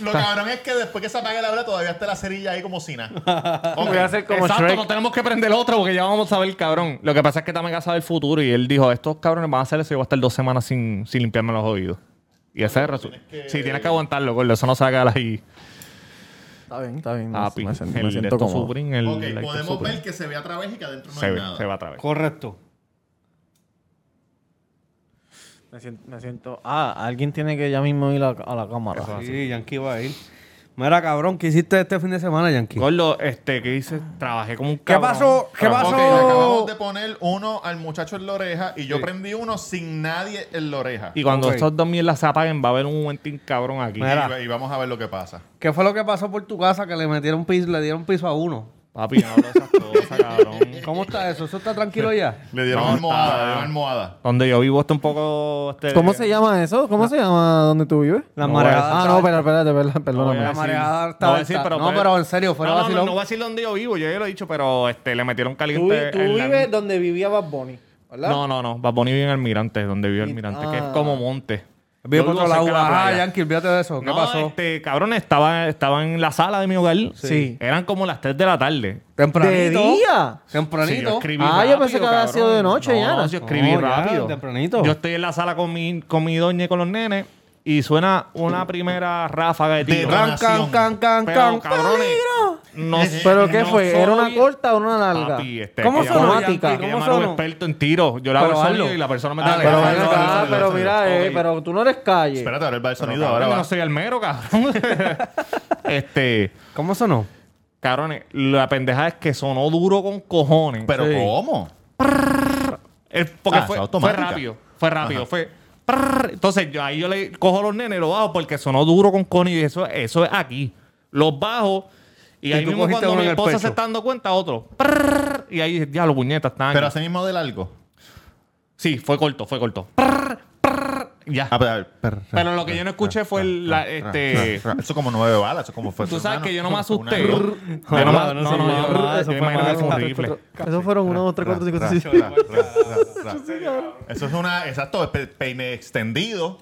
Lo cabrón es que después que se apague la hora todavía está la cerilla ahí como si nada. *laughs* Ok. Voy a hacer como Exacto, Shrek. no tenemos que prender otro porque ya vamos a ver, cabrón. Lo que pasa es que Tamega sabe el futuro y él dijo, estos cabrones van a hacer eso y yo voy a estar dos semanas sin, sin limpiarme los oídos. Y ese es el resultado. Sí, tienes que aguantarlo, gordo. Eso no se va a quedar ahí. Está bien, está bien. Papi, me siento, me el siento Lecto cómodo. Supreme, el Ok, podemos Supreme. ver que se ve a través y que adentro no Se hay ve, nada. se va a través. Correcto. Me siento, me siento... Ah, alguien tiene que ya mismo ir a, a la cámara. Sí, Yankee va a ir. Mira, cabrón, ¿qué hiciste este fin de semana, Yankee? Gordo, este, ¿qué dices? Trabajé como un ¿Qué cabrón. pasó? ¿Qué pasó? Ok, le acabamos de poner uno al muchacho en la oreja y yo prendí uno sin nadie en la oreja. Y cuando Ok. estos dos mierdas se apaguen, va a haber un momentín cabrón aquí. Mira. Y, y vamos a ver lo que pasa. ¿Qué fue lo que pasó por tu casa que le metieron piso, le dieron piso a uno? Papi, no hablo de esas *laughs* cosas, cabrón. ¿Cómo está eso? ¿Eso está tranquilo ya? Le dieron No, almohada, está- le dieron almohada. Donde yo vivo está un poco... Este, ¿Cómo se llama eso? ¿Cómo se llama donde tú vives? La No, mareada. Ah, no, espérate, espérate, voy perdóname. La mareada está no voy a decir, pero No, puede- pero en serio, fuera no, no, vacilón. No, no voy a decir dónde yo vivo. Yo ya lo he dicho, pero este, le metieron Tú, caliente. tú en la- vives donde vivía Bad Bunny, ¿verdad? No, no, no. Bad Bunny vive en Almirante, donde vive Almirante, que es Ah. como monte. Vive por otro lado. de playa. Yankee, olvídate de eso. ¿Qué No, pasó? este, cabrón, estaba, estaba en la sala de mi hogar. Sí. Eran como las 3 de la tarde. Tempranito. ¿De día? Sí, Tempranito. yo escribí Ah, yo pensé que había cabrón. sido de noche, no, ya. yo escribí No, ya, rápido. tempranito. Yo estoy en la sala con mi, con mi doña y con los nenes y suena una primera ráfaga de De tiro. rap. Can, can, can, can, Pero, can. cabrones, no ¿Pero qué no fue? ¿Era una corta o una larga? Papi, este, ¿Cómo que sonó, llama- Automática. Yankee? que ¿Cómo llamaron un sonó? experto en tiro. Yo le hago Pero sonido hazlo. y la persona me Dale, Pero dale, ven dale, acá, dale, pero mira, eh, pero tú no eres calle. Espérate, ahora va el sonido. Cabrón, Ahora va. no soy almero, cabrón. *laughs* este, ¿Cómo sonó? cabrones, la pendeja es que sonó duro con cojones. ¿Pero Sí. cómo? El- porque Ah, fue, fue fue automática. rápido, fue rápido, fue. prrr. Entonces yo ahí yo le cojo los nenes y los bajo porque sonó duro con cojones y eso, eso es aquí. Los bajo y, Y ahí mismo cuando mi esposa pecho. se está dando cuenta, otro. prrr, y ahí ya los puñetas están. Pero así mismo de largo. Sí, fue corto, fue corto. Prrr, prrr, ya. Ah, pero, pero, Pero lo que yo no escuché fue el- la, este. Eso como nueve balas, eso como fue. Tú sabes que yo no me asusté. Yo no, No, me- no, no, no, no, eso yo fue imagino que fue malo. horrible. Esos fueron uno, dos, tres, cuatro, cinco, seis. Eso es una, exacto, pe- peine extendido.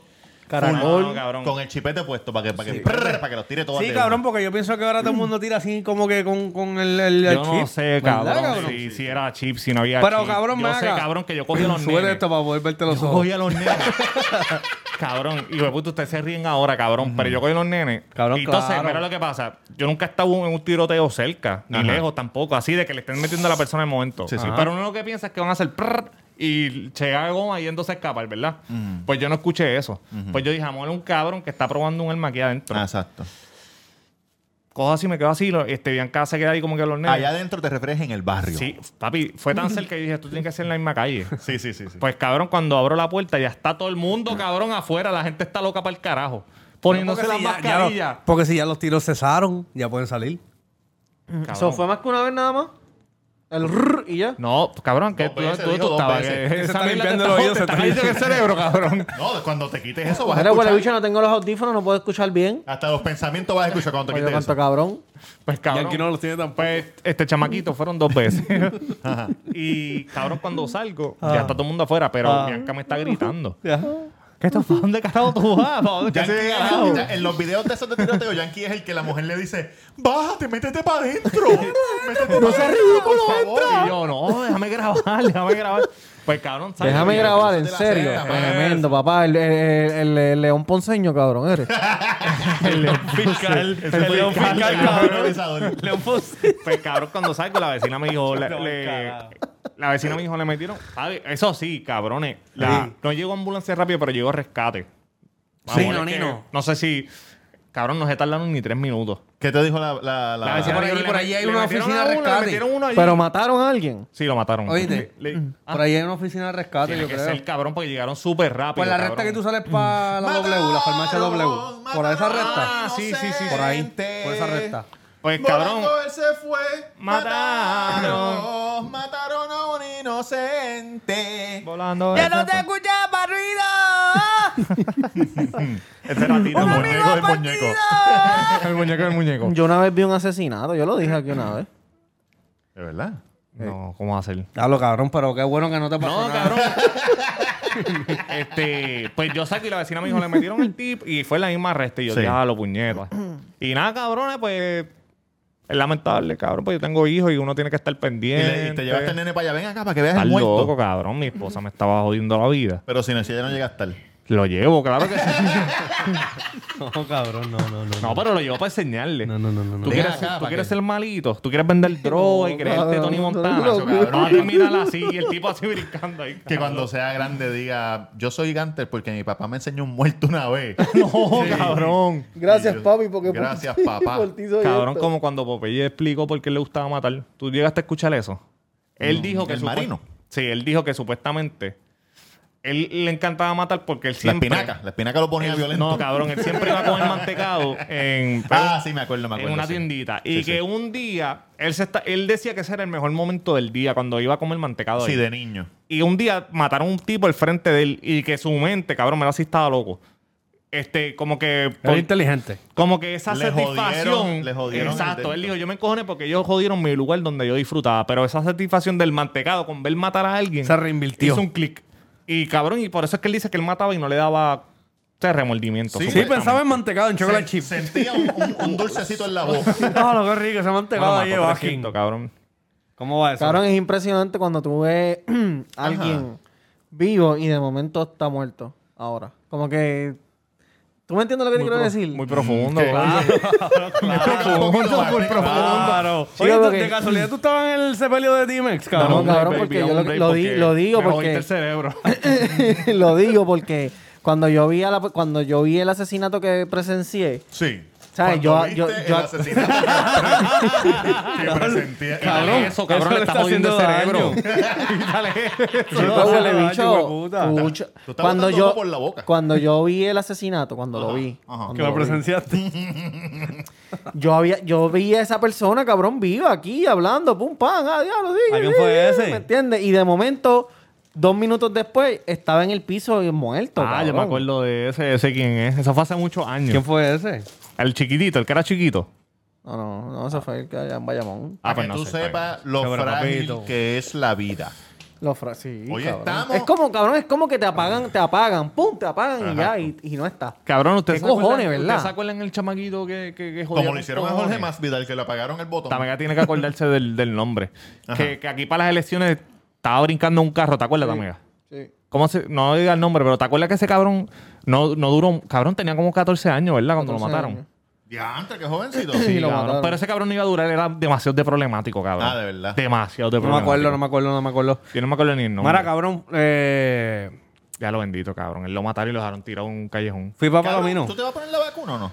No, full, cabrón. Con el chipete puesto para que, para que, prrr, para que los tire todos Sí, de cabrón, porque yo pienso que ahora todo el mundo tira así como que con, con el, el, el Yo no chip. sé, ¿Verdad, cabrón. Si, si era chip, si no había Pero, chip. cabrón, Yo sé, cabrón, que yo cogí a *laughs* los Suele nenes. esto para poder verte los Yo ojos. cogí a los nenes. *laughs* cabrón. Y puto, ustedes se ríen ahora, cabrón. Pero yo cogí a los nenes. Cabrón, y entonces, claro. mira lo que pasa. Yo nunca he estado en un tiroteo cerca, ni Ajá. lejos tampoco. Así de que le estén metiendo a la persona en el momento. Sí, sí. Pero uno lo que piensa es que van a hacer prrr y llega goma yéndose a escapar, ¿verdad? Pues yo no escuché eso. Pues yo dije, amor, un cabrón que está probando un arma aquí adentro. Ah, exacto. Cojo así, me quedo así. Lo, este, Bianca se queda ahí como que los nenes. Allá adentro te refieres en el barrio. Sí, papi, fue tan *laughs* cerca que dije, tú tienes que ser en la misma calle. *laughs* Sí, sí, sí. sí. Pues cabrón, cuando abro la puerta ya está todo el mundo, cabrón, afuera. La gente está loca para el carajo. Poniéndose las si ya- ya mascarillas. porque si ya los tiros cesaron, ya pueden salir. Cabrón. ¿Eso fue más que una vez nada más? El rrr y ya. No, cabrón, que Dos tú, veces, tú, tú dos estabas. veces. que Que se está limpiando se está en el cerebro, cabrón. *laughs* No, cuando te quites eso vas a Mira, huele escuchar. bicho, no tengo los audífonos, no puedo escuchar bien. Hasta los pensamientos vas a escuchar cuando te Oye, quites cuánto eso. cabrón. Pues cabrón. Yankee no los tiene tampoco. Pues este chamaquito fueron dos veces. *laughs* y cabrón, cuando salgo, ya está todo el mundo afuera, pero Ah. Bianca me está gritando. Ya. ¿Qué esto? ¿Para dónde carajo tú vas? ¿Para dónde Yankee, qué carajo? ya- en los videos de esos de tiroteo, Yankee es el que la mujer le dice, bájate, métete para adentro. *laughs* métete no seas ridículo, por favor. Y yo, no, déjame grabar, *laughs* déjame grabar. Pues cabrón, ¿sabes? Déjame grabar, en serio. cena, Tremendo, papá. El, el- el- el león ponceño, cabrón, eres. *laughs* *laughs* El león fiscal. El león fiscal, cabrón. León Fonse. Pues cabrón, cuando salgo, la vecina me dijo, le- le- la vecina me dijo, le metieron. ¿sabe? Eso sí, cabrones. la- no llegó ambulancia rápido, pero llegó rescate. Sí, es no, que Nino. No sé si. Cabrón, no se tardaron ni tres minutos. ¿Qué te dijo la... la, la- por allí- por allí hay una oficina de rescate. metieron uno allí. Pero mataron a alguien. Sí, lo mataron. Oíste. Le- ah, Por ahí hay una oficina de rescate, tiene yo que creo. ser cabrón porque llegaron súper rápido. Por la cabrón. recta que tú sales para la W, la farmacia W. Por esa recta. Ah, sí, sí, sí, Por ahí. Por esa recta. Pues cabrón. Volando él se fue. Mataron. Mataron. A un inocente. Volando. ¡Ya no te escuchaba! *laughs* Ese era Tito, El muñeco, el muñeco. El muñeco del muñeco. Yo una vez vi un asesinato, yo lo dije aquí una vez. ¿De verdad? No, ¿cómo va a ser? Hablo, cabrón, pero qué bueno que no te pasó No, nada. cabrón. *laughs* este, pues yo saqué y la vecina me dijo, le metieron el tip y fue la misma arresta. Y yo Sí. dije, ah, lo puñetas. y nada, cabrones, pues es lamentable, cabrón, pues yo tengo hijos y uno tiene que estar Y, pendiente. le- y te llevaste el nene para allá. Ven acá para que veas Estás el muerto. loco, cabrón. Mi esposa me estaba jodiendo la vida. Pero si no, si ya no llega a estar. Lo llevo, claro que sí. *laughs* No, cabrón, no, no, no. no, pero lo llevo para enseñarle. No, no, no, no. no. Tú Ven quieres, acá, tú ¿para quieres qué? ser malito, tú quieres vender *laughs* droga y No, creerte cabrón, Tony no, Montana. no, Eso, no. cabrón. Terminar así y el tipo así *laughs* brincando ahí. Que cuando sea grande diga, yo soy Ganter porque mi papá me enseñó un muerto una vez. No, cabrón. Gracias, Y yo, papi, porque Gracias, papá. por ti soy Cabrón, esto. como cuando Popeye explicó por qué le gustaba matar. ¿Tú llegaste a escuchar eso? Él dijo que... ¿el supu- marino? Sí, él dijo que supuestamente... Él le encantaba matar porque él La siempre... espinaca. La espinaca lo ponía él- violento. No, cabrón. Él siempre iba a comer mantecado *laughs* en... Ah, sí, me acuerdo, me en acuerdo. una sí. tiendita. Y Sí, que sí. un día... Él, se está, él decía que ese era el mejor momento del día, cuando iba a comer mantecado Sí, ahí. de niño. Y un día mataron a un tipo al frente de él y que su mente, cabrón, me lo así estaba loco. Este, como que... Era por- inteligente. como que esa Le satisfacción. jodieron- le jodieron exacto. Él dijo, yo me encojoné porque ellos jodieron mi lugar donde yo disfrutaba. Pero esa satisfacción del mantecado con ver matar a alguien. Se reinvirtió. Hizo un clic. Y cabrón, y por eso es que él dice que él mataba y no le daba o sea, remordimiento. Sí, Sí, pensaba en mantecado, en chocolate Se- chip. Sentía un, un- un dulcecito en la boca. *laughs* Ah, lo que rico, ese No, mantecado lo ahí mató de 300, Bajín. cabrón. ¿Cómo va eso? Cabrón, es impresionante cuando tú ves *clears throat* a alguien vivo y de momento está muerto. Ahora. Como que ¿Tú me entiendes lo que te quiero decir? Muy profundo. ¿Qué? *laughs* claro. Muy Claro. Sí, Oye, ¿tú- porque- de casualidad tú estabas en el sepelio de T-Mex, No, cabrón. cabrón, Baby, porque yo lo- digo porque- el cerebro. *laughs* lo digo porque cuando yo vi cuando yo vi el asesinato que presencié, Sí. ¿Sabes? Yo- yo- yo- el asesinato *laughs* que presenté- Cabrón, eso, cabrón, le le está jodiendo el haciendo cerebro. *laughs* Estás Cuando yo por la boca. cuando yo vi el asesinato, cuando lo vi, Que lo presenciaste. *laughs* yo había yo vi a esa persona, cabrón, viva aquí hablando, pum pam, ah, diablo, sí. ¿A quién sí, fue ese? ¿Me entiendes? Y de momento Dos minutos después estaba en el piso y muerto. Ah, yo me cabrón. acuerdo de ese, ese quién es. Eso fue hace muchos años. ¿Quién fue ese? El chiquitito, el que era chiquito. No, no, no, ese fue el que allá en Bayamón. Ah, Para pues que no tú sé, sepas lo Sobre frágil papito. que es la vida. Los fra sí, Oye, cabrón. estamos- Es como, cabrón, es como que te apagan, te apagan, pum, te apagan y ya, y, y no está. Cabrón, usted ¿Qué cojones, verdad? ¿Usted se acuerdan el chamaquito que, que, que jodía Como con lo hicieron a cojones? Jorge Masvidal, que le apagaron el botón. Tamega tiene que acordarse del, del nombre. Que, que aquí para las elecciones estaba brincando un carro, ¿te acuerdas, Tamega? Sí. ¿Cómo se.? No diga el nombre, pero ¿te acuerdas que ese cabrón no, no duró. Cabrón tenía como 14 años, ¿verdad? Cuando lo 14 mataron. años. Diantre, qué jovencito. Sí, lo cabrón. mataron. Pero ese cabrón no iba a durar, era demasiado de problemático, cabrón. Ah, de verdad. Demasiado de No me problemático. acuerdo, no me acuerdo, no me acuerdo. Yo no me acuerdo ni el nombre. Mira, cabrón, eh, Ya lo bendito, cabrón. Él lo mataron y lo dejaron tirado en un callejón. fui para Palomino. ¿Tú te vas a poner la vacuna o no?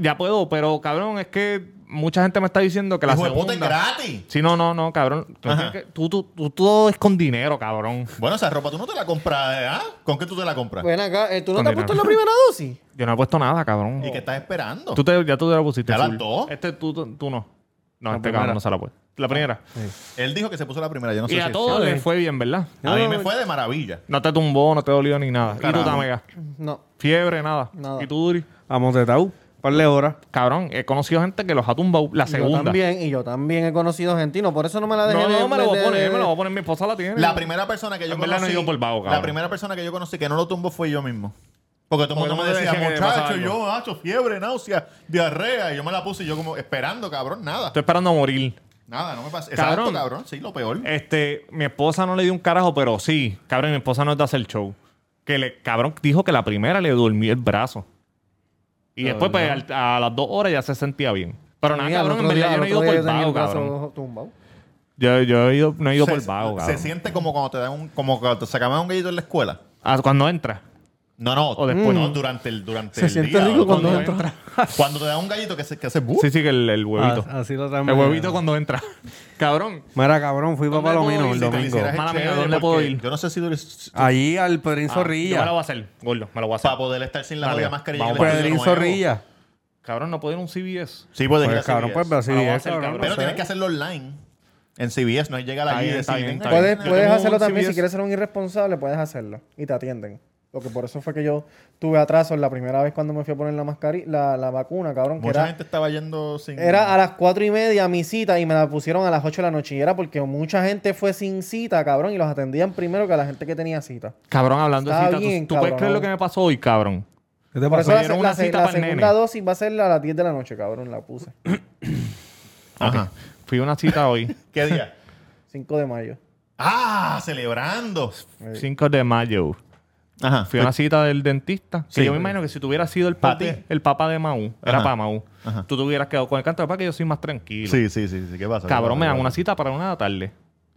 Ya puedo, pero cabrón, es que mucha gente me está diciendo que la Hijo de puta, segunda... es gratis. Sí, no, no, no, cabrón. Tú, Ajá. tienes que- tú, tú, tú- todo es con dinero, cabrón. Bueno, esa ropa tú no te la compras, ¿eh? ¿ah? ¿Con qué tú te la compras? Ven acá, eh, ¿tú no Con te has puesto la primera dosis? Yo no he puesto nada, cabrón. ¿Y qué estás esperando? Tú te, ya tú te la pusiste. ¿Ya las full. dos? Este tú, tú, tú no. No, La este primera. cabrón no se la puede. La primera. Él dijo que se puso la primera, yo no sé y si a es todos cierto. les fue bien, ¿verdad? A mí me fue de maravilla. No te tumbó, no te dolió ni nada. ¿Y Carajo. tú, Tamega? No. Fiebre, nada. Nada. ¿Y tú, Duri? Vamos de Tau. Par de horas. Cabrón, he conocido gente que los ha tumbado la Yo segunda. también, y yo también he conocido gentino, por eso no me la dejé No, de- no, me lo voy de- a poner, de- me lo voy a poner. Mi esposa la tiene. La primera persona que yo En no conocí... he ido por vago, cabrón. la primera persona que yo conocí que no lo tumbó fue yo mismo. Porque todo el mundo me decía, muchacho, yo, macho, fiebre, náusea, diarrea. Y yo me la puse y yo como esperando, cabrón, nada. Estoy esperando a morir. Nada, no me pasa. Cabrón. Exacto, cabrón. Sí, lo peor. Este, mi esposa no le dio un carajo, pero sí. Cabrón, mi esposa no es de hacer show. Que le, cabrón, dijo que la primera le durmió el brazo. Y después, pues, al- a las dos horas ya se sentía bien. Pero nada, Mira, cabrón, en otro verdad día- yo no he ido otro día por yo tenía vago, el brazo cabrón. tumbado. Yo, yo he ido, no he ido por se, vago, se cabrón. siente como cuando te dan un, como cuando te sacaban un gallito en la escuela. Ah, cuando entra. No, no. O después. No, durante el, durante Se el siente día. rico cuando cuando entra. Cuando te da un gallito que se, que hace bu. Sí, sí, que el, el huevito. Ah, así lo el huevito cuando entra. *laughs* cabrón. Mira, cabrón, fui para ¿Dónde puedo Palomino ir? el Si te Si te domingo. hicieras el Mala mía, chévere, ¿dónde puedo porque ir? Yo no sé si tú eres- Allí al Pedrín Ah, Yo me lo Zorrilla. voy a hacer, gordo. Me lo voy a hacer. para poder estar sin la Dale, jodida mascarilla. en vamos el para estudio Pedrín nuevo. Zorrilla. Cabrón, no puedo ir a un CBS. Sí, puedes ir Pues cabrón, CVS. pues así lo voy a es, hacer, cabrón. cabrón. no Pero sé. tienes que hacerlo online. En CBS no es llegar Está allí y bien, está decir, bien, venga, está yo Puedes, Yo puedes tengo hacerlo también, CBS. si quieres ser un irresponsable, puedes hacerlo. Y te atienden. Porque por eso fue que yo tuve atrasos la primera vez cuando me fui a poner la mascarilla, la, la vacuna, cabrón. Que Mucha era, gente estaba yendo sin... era a las cuatro y media mi cita y me la pusieron a las 8 de la noche. Y era porque mucha gente fue sin cita, cabrón, y los atendían primero que a la gente que tenía cita. Cabrón, hablando de Está cita, ¿tú- bien, ¿tú, puedes cabrón. creer lo que me pasó hoy, cabrón? ¿Qué te Por pasó? eso la, una la cita la segunda nene. dosis va a ser a las 10 de la noche, cabrón. La puse. *coughs* Ajá. Fui a una cita hoy, *laughs* ¿Qué día? 5 de mayo. ¡Ah! Celebrando. 5 de mayo. Ajá. Fui a una cita del dentista. Que Sí. yo me imagino que si tú hubieras sido el, Pa' papá, el papá de Mau, era Ajá. para Mau, Ajá. tú te hubieras quedado con el canto para que yo soy más tranquilo. Sí, sí, sí, sí. ¿Qué pasa? Cabrón, ¿Qué me pasa? dan una cita para una de la tarde.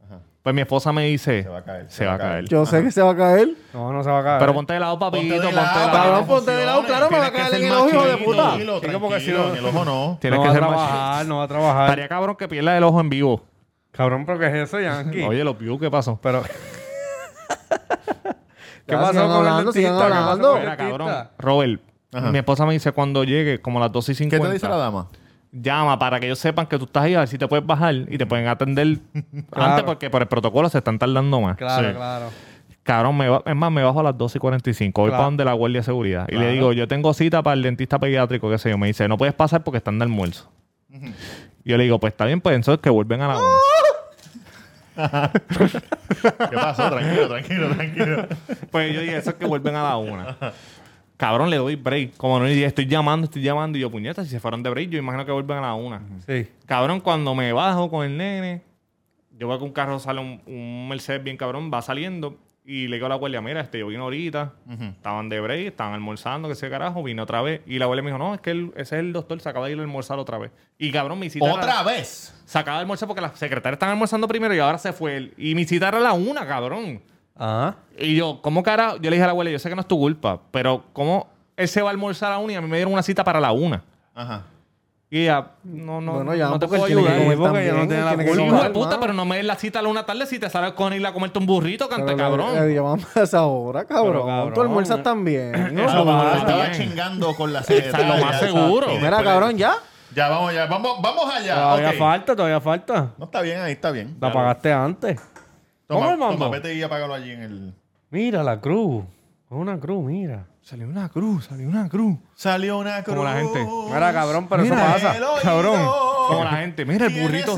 Ajá. Pues mi esposa me dice... Se va a caer, Se va a caer. Yo sé que se va a caer. No, no se va a caer. Pero ponte de lado, papito. Ponte de Ponte de lado, Cabrón, ponte de lado, claro, me va a caer en el ojo, hijo de puta. Tranquilo, Sí, como que si tranquilo, no- en el ojo no. Tienes no que va a ser trabajar, machito. no va a trabajar. Estaría cabrón que pierda el ojo en vivo. Cabrón, pero ¿qué es eso, Yankee? Oye, los views, ¿qué pasó? Pero... *laughs* ¿Qué pasó con hablando, el sigan dentista? ¿Qué pasó hablando. con el Mira, cabrón. dentista? Robert, Ajá. mi esposa me dice cuando llegue, como a las 12 y ¿Qué 50. te dice la dama? Llama para que ellos sepan que tú estás ahí, a ver si te puedes bajar y te pueden atender *laughs* antes porque por el protocolo se están tardando más. Claro, Sí. claro. Cabrón, me va- es más, me bajo a las 12 y 45. Voy Claro. para donde la guardia de seguridad. Y le digo, yo tengo cita para el dentista pediátrico, qué sé yo. Me dice, no puedes pasar porque están de almuerzo. Y yo le digo, pues está bien, pues entonces que vuelven a la una. *laughs* ¿Qué pasó? Tranquilo, tranquilo, tranquilo. Pues yo dije, eso es que vuelven a la una. Cabrón, le doy break. Como no le dije, estoy llamando, estoy llamando. Y yo, puñeta, si se fueron de break, yo imagino que vuelven a la una. Sí. Cabrón, cuando me bajo con el nene, yo veo que un carro sale, un, un Mercedes bien cabrón, va saliendo Y le digo a la guardia, mira, este, yo vine ahorita, estaban de break, estaban almorzando, que sé carajo, vine otra vez. Y la guardia me dijo, no, es que él- ese es el doctor, se acaba de ir a almorzar otra vez. Y cabrón, mi cita era- Otra vez. se acaba de almorzar porque las secretarias están almorzando primero y ahora se fue él. Y mi cita era la una, cabrón. Ah. Y yo, ¿cómo cara? Yo le dije a la abuela, yo sé que no es tu culpa, pero ¿cómo él se va a almorzar a la una y a mí me dieron una cita para la una? Ajá. Y ella, no, no, Bueno, ya, no te puedo ayudar. porque ella no también, tiene la culpa. Hijo de puta, pero no me des la cita a la una tarde si te sales con ir a comerte un burrito, Pero cabrón. le- le llamamos a esa hora, cabrón. Pero, cabrón, Tú almuerzas eh. también. ¿no? Estaba chingando con la Está secretaria. lo más seguro. Mira, cabrón, ya. Ya, vamos, ya. Vamos, vamos allá. Todavía ok. falta, todavía falta. No está bien ahí, está bien. La pagaste antes. Toma, ¿Cómo toma, vete y apágalo allí en el... Mira la cruz. Es una cruz, mira. Salió una cruz, salió una cruz. Salió una cruz. Como la gente. Mira, cabrón, pero eso Mira, pasa. el oído Cabrón. Como la gente. Mira, el burrito.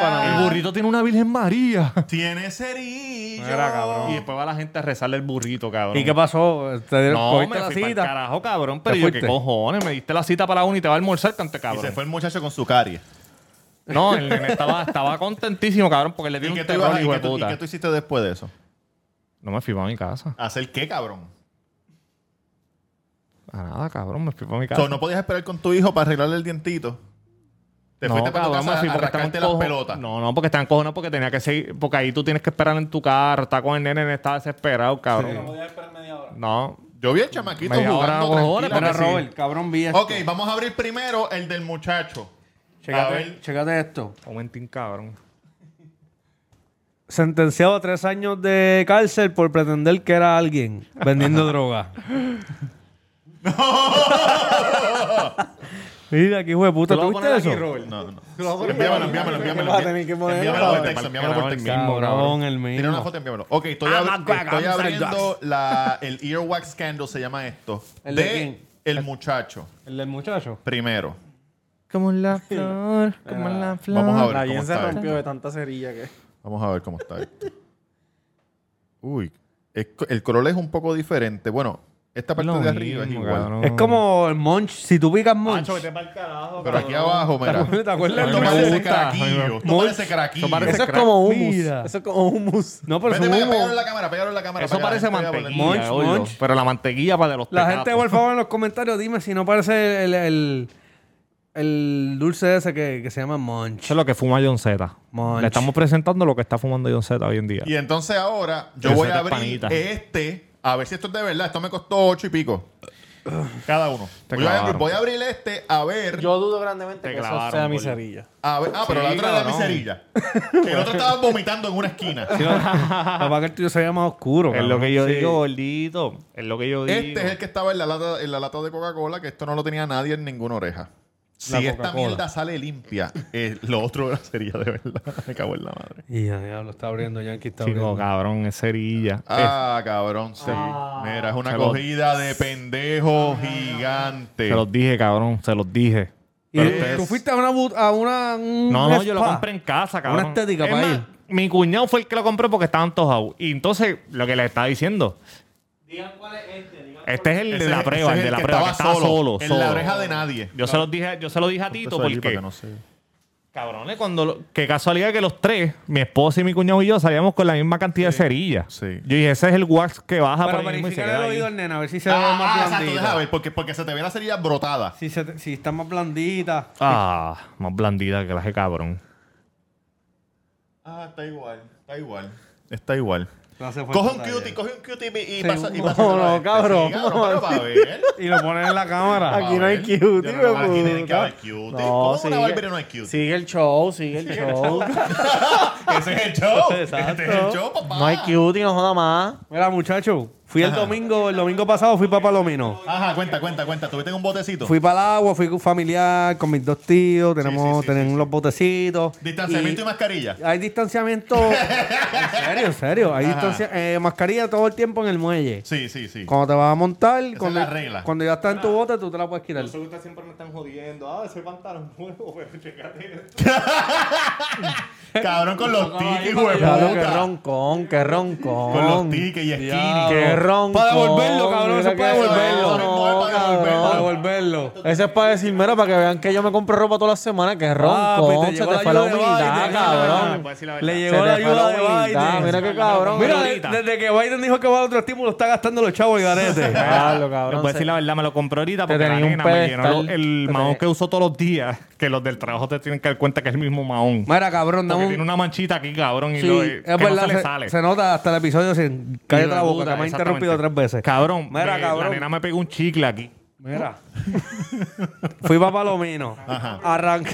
para El burrito tiene una Virgen María. Tiene cerillo. Mira, cabrón. Y después va la gente a rezarle el burrito, cabrón. ¿Y qué pasó? ¿Te No, cogiste me la fui cita? carajo, cabrón. Pero ¿Te yo? ¿qué cojones? Me diste la cita para la una y te va a almorzar, cante Y cabrón. se fue el muchacho con su carie. No, el nene estaba, estaba contentísimo, cabrón, porque le ¿Y dio un terror, y hijo qué de tú- y puta. qué tú hiciste después de eso? No me fui para mi casa. ¿Hacer qué, cabrón? A nada, cabrón, me fui para mi casa. So, ¿No podías esperar con tu hijo para arreglarle el dientito? ¿Te no, fuiste para tu casa me fui a porque las cojo- pelotas? No, no, porque estaban cojones porque tenía que seguir. Porque ahí tú tienes que esperar en tu carro. Está con el nene, el nene estaba desesperado, cabrón. No. Yo vi el chamaquito Media hora, jugando cojones, tranquilo. Sí. Robert, cabrón, vi esto. Ok, vamos a abrir primero el del muchacho. a Chécate, chécate esto. Momentín, cabrón. Sentenciado a tres años de cárcel por pretender que era alguien vendiendo *laughs* droga. Mira, qué hijo de puta, ¿Tú lo ¿tú vas viste eso? No, no. Envíamelo, envíamelo, envíamelo. Vas a tener que ponerlo. Envíamelo por Para texto, el envíamelo por el texto. mismo, Cabrón, el mismo. Tiene una foto, envíamelo. Ok, estoy, Ah, abri- estoy abriendo la, el Earwax Scandal, se llama esto. ¿El de de quién? el muchacho, El del muchacho. primero. Como la *laughs* flor, como la flor. Vamos a ver La cómo se está rompió esto. de tanta cerilla que. Vamos a ver cómo está esto. Uy, es co- el color es un poco diferente. Bueno, esta parte Lo de arriba es igual. cabrón. Es como el Munch. Si tú ubicas Munch. Macho, vete pa'l carajo, Pero aquí abajo, ¿Te mira. acuerdas- te acuerdas Esto me parece gusta. caraquillo. Esto parece caraquillo. Eso parece Eso es crack. como humus. Mira. Eso es como humus. No, pero Vete, es pega- pégalo en la cámara, pégalo en la cámara. Eso para parece el- mantequilla, Munch, oílo. munch. Pero la mantequilla para de los La gente, por favor, en los comentarios, dime si no parece el, el, el dulce ese que, que se llama Munch. Eso es lo que fuma John Z. Munch. Le estamos presentando lo que está fumando John Z hoy en día. Y entonces ahora yo voy a abrir panita. este, a ver si esto es de verdad. Esto me costó ocho y pico. Cada uno. Te Voy a, abrir, clavaron. voy a abrir este a ver. Yo dudo grandemente Te que eso sea mi gordo. cerilla. a ver- ah, pero Sí, la otra era la cabrón. miserilla. el otro estaba vomitando en una esquina. Capaz *laughs* que el tuyo se veía más oscuro. Es lo que yo Sí. digo, gordito. Es lo que yo digo. Este es el que estaba en la lata, en la lata de Coca-Cola, que esto no lo tenía nadie en ninguna oreja. Si esta mierda sale limpia, *laughs* eh, lo otro *laughs* sería de verdad. Me cago en la madre. Y ya, ya lo está abriendo, Yankee está Chico, abriendo. cabrón, es cerilla. Ah, cabrón, sí. Mira, es una Se lo- cogida de pendejo gigante. Se los dije, cabrón, se los dije. Y Pero ustedes- tú fuiste a una... bu- A una un No, no, yo lo spa. compré en casa, cabrón. Una estética Es para más, ir. Mi cuñado fue el que lo compró porque estaba antojado. Y entonces, lo que le estaba diciendo. Este es el Ese- de la ese prueba, es el de la prueba, que estaba solo. En solo. la oreja de nadie. Yo se los dije, yo se lo dije a Tito Eso allí porque, para que no se- cabrones, cuando lo- qué casualidad que los tres, mi esposa y mi cuñado y yo salíamos con la misma cantidad de cerillas. sí. Yo dije, ese es el wax que baja por ahí mismo y se verificar queda el ahí. oído al nena, a ver si se ve Ah, más exacto, blandita. deja ver, porque, porque se te ve la cerilla brotada. Si, se te- si está más blandita. Ah, más blandita que la de cabrón. Ah, está igual, está igual. Está igual. No hace falta Coge un nadie. cutie, coge un cutie y, y Sí, pasa y no, pásaselo a no, cabrón. Y lo pones en la cámara. Aquí no hay cutie, Aquí tiene que haber cutie. No, ¿Cómo una sigue- Barbie no hay cutie? Sigue el show, sigue el show. *laughs* Ese es el show. *laughs* Exacto. Es el show, papá. no hay cutie, no joda más. Mira, muchacho, fui el domingo, el domingo pasado fui para Palomino. Ajá, cuenta, cuenta, cuenta. ¿Tuviste en un botecito? Fui para el agua, fui con familiar, con mis dos tíos, tenemos, sí, sí, tenemos sí, los botecitos. Distanciamiento y, mascarilla. Hay distanciamiento. *laughs* en serio, en serio. Hay distancia, eh, mascarilla todo el tiempo en el muelle. Sí, sí, sí. Cuando te vas a montar, es cuando, la regla. cuando ya estás en tu bote, tú te la puedes quitar. que ustedes siempre me están jodiendo. Ah, ese pantalón nuevo, *laughs* pero. *laughs* Cabrón con los tiques, de Claro, que roncón, que roncón. Con los tiques y skinny. Ronco. Para devolverlo, cabrón, eso es para devolverlo. No, Para devolverlo. Ese es para decir, mira, para que vean que yo me compro ropa todas las semanas, que es ronco. Te se te fue la humildad, cabrón. Le Se llegó la ayuda de. Biden. Mira qué cabrón. Mira, desde que Biden dijo que va a otro estímulo, está gastando los chavos y garete. *laughs* Les cabrón. voy a decir la verdad, me lo compré ahorita porque la nena me llenó el mahón que uso todos los días, que los del trabajo te tienen que dar cuenta que es el mismo mahón. Mira, cabrón, Porque dame tiene un... una manchita aquí, cabrón, y Sí, lo, es que no se le se, sale. se nota hasta el episodio sin cállate la boca, que me interrumpido tres veces. Cabrón, Mira, me- la cabrón. nena me pegó un chicle aquí. Mira. Fui para Palomino. Arranca.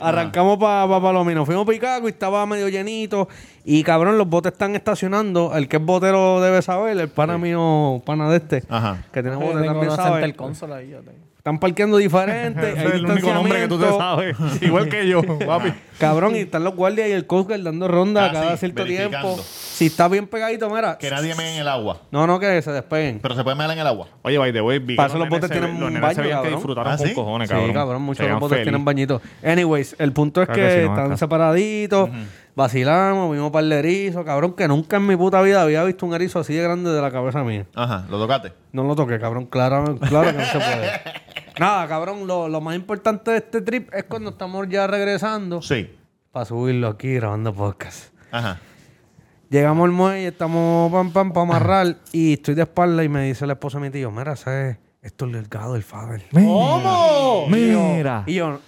Arrancamos para Palomino. Fuimos a Picago y estaba medio llenito. Y cabrón, los botes están estacionando. El que es botero debe saber. El pana mío, pana de este. Ajá. Que tiene Yo bote tengo también una sabe. Center Console ahí, yo tengo. Están parqueando diferente. *laughs* Ese hay es el único nombre que tú te sabes. *laughs* Igual que yo, papi. Cabrón, y están los guardias y el Coast Guard dando ronda Ah, cada sí, cierto tiempo. Si está bien pegadito, mira. Que nadie me en el agua. No, no, que se despeguen. Pero se puede meter en el agua. Oye, by the way, vi que Para eso los botes tienen un baño, que cabrón. disfrutaron ¿Ah, con sí? cojones, Sí, cabrón. cabrón, muchos los botes feliz. tienen bañitos. Anyways, el punto es Claro que que sí, están acá. separaditos, vacilamos, vimos par de erizos, cabrón, que nunca en mi puta vida había visto un erizo así de grande de la cabeza mía. Ajá, lo tocaste. No lo toqué, cabrón, claro, claro que no se puede. *laughs* Nada, cabrón, lo, lo más importante de este trip es cuando estamos ya regresando Sí. para subirlo aquí grabando podcast. Ajá. Llegamos al muelle, estamos pam pam para amarrar y estoy de espalda y me dice la esposa de mi tío, mira, ese esto es el delgado del Faber. ¿Cómo? Mira. Y yo, yo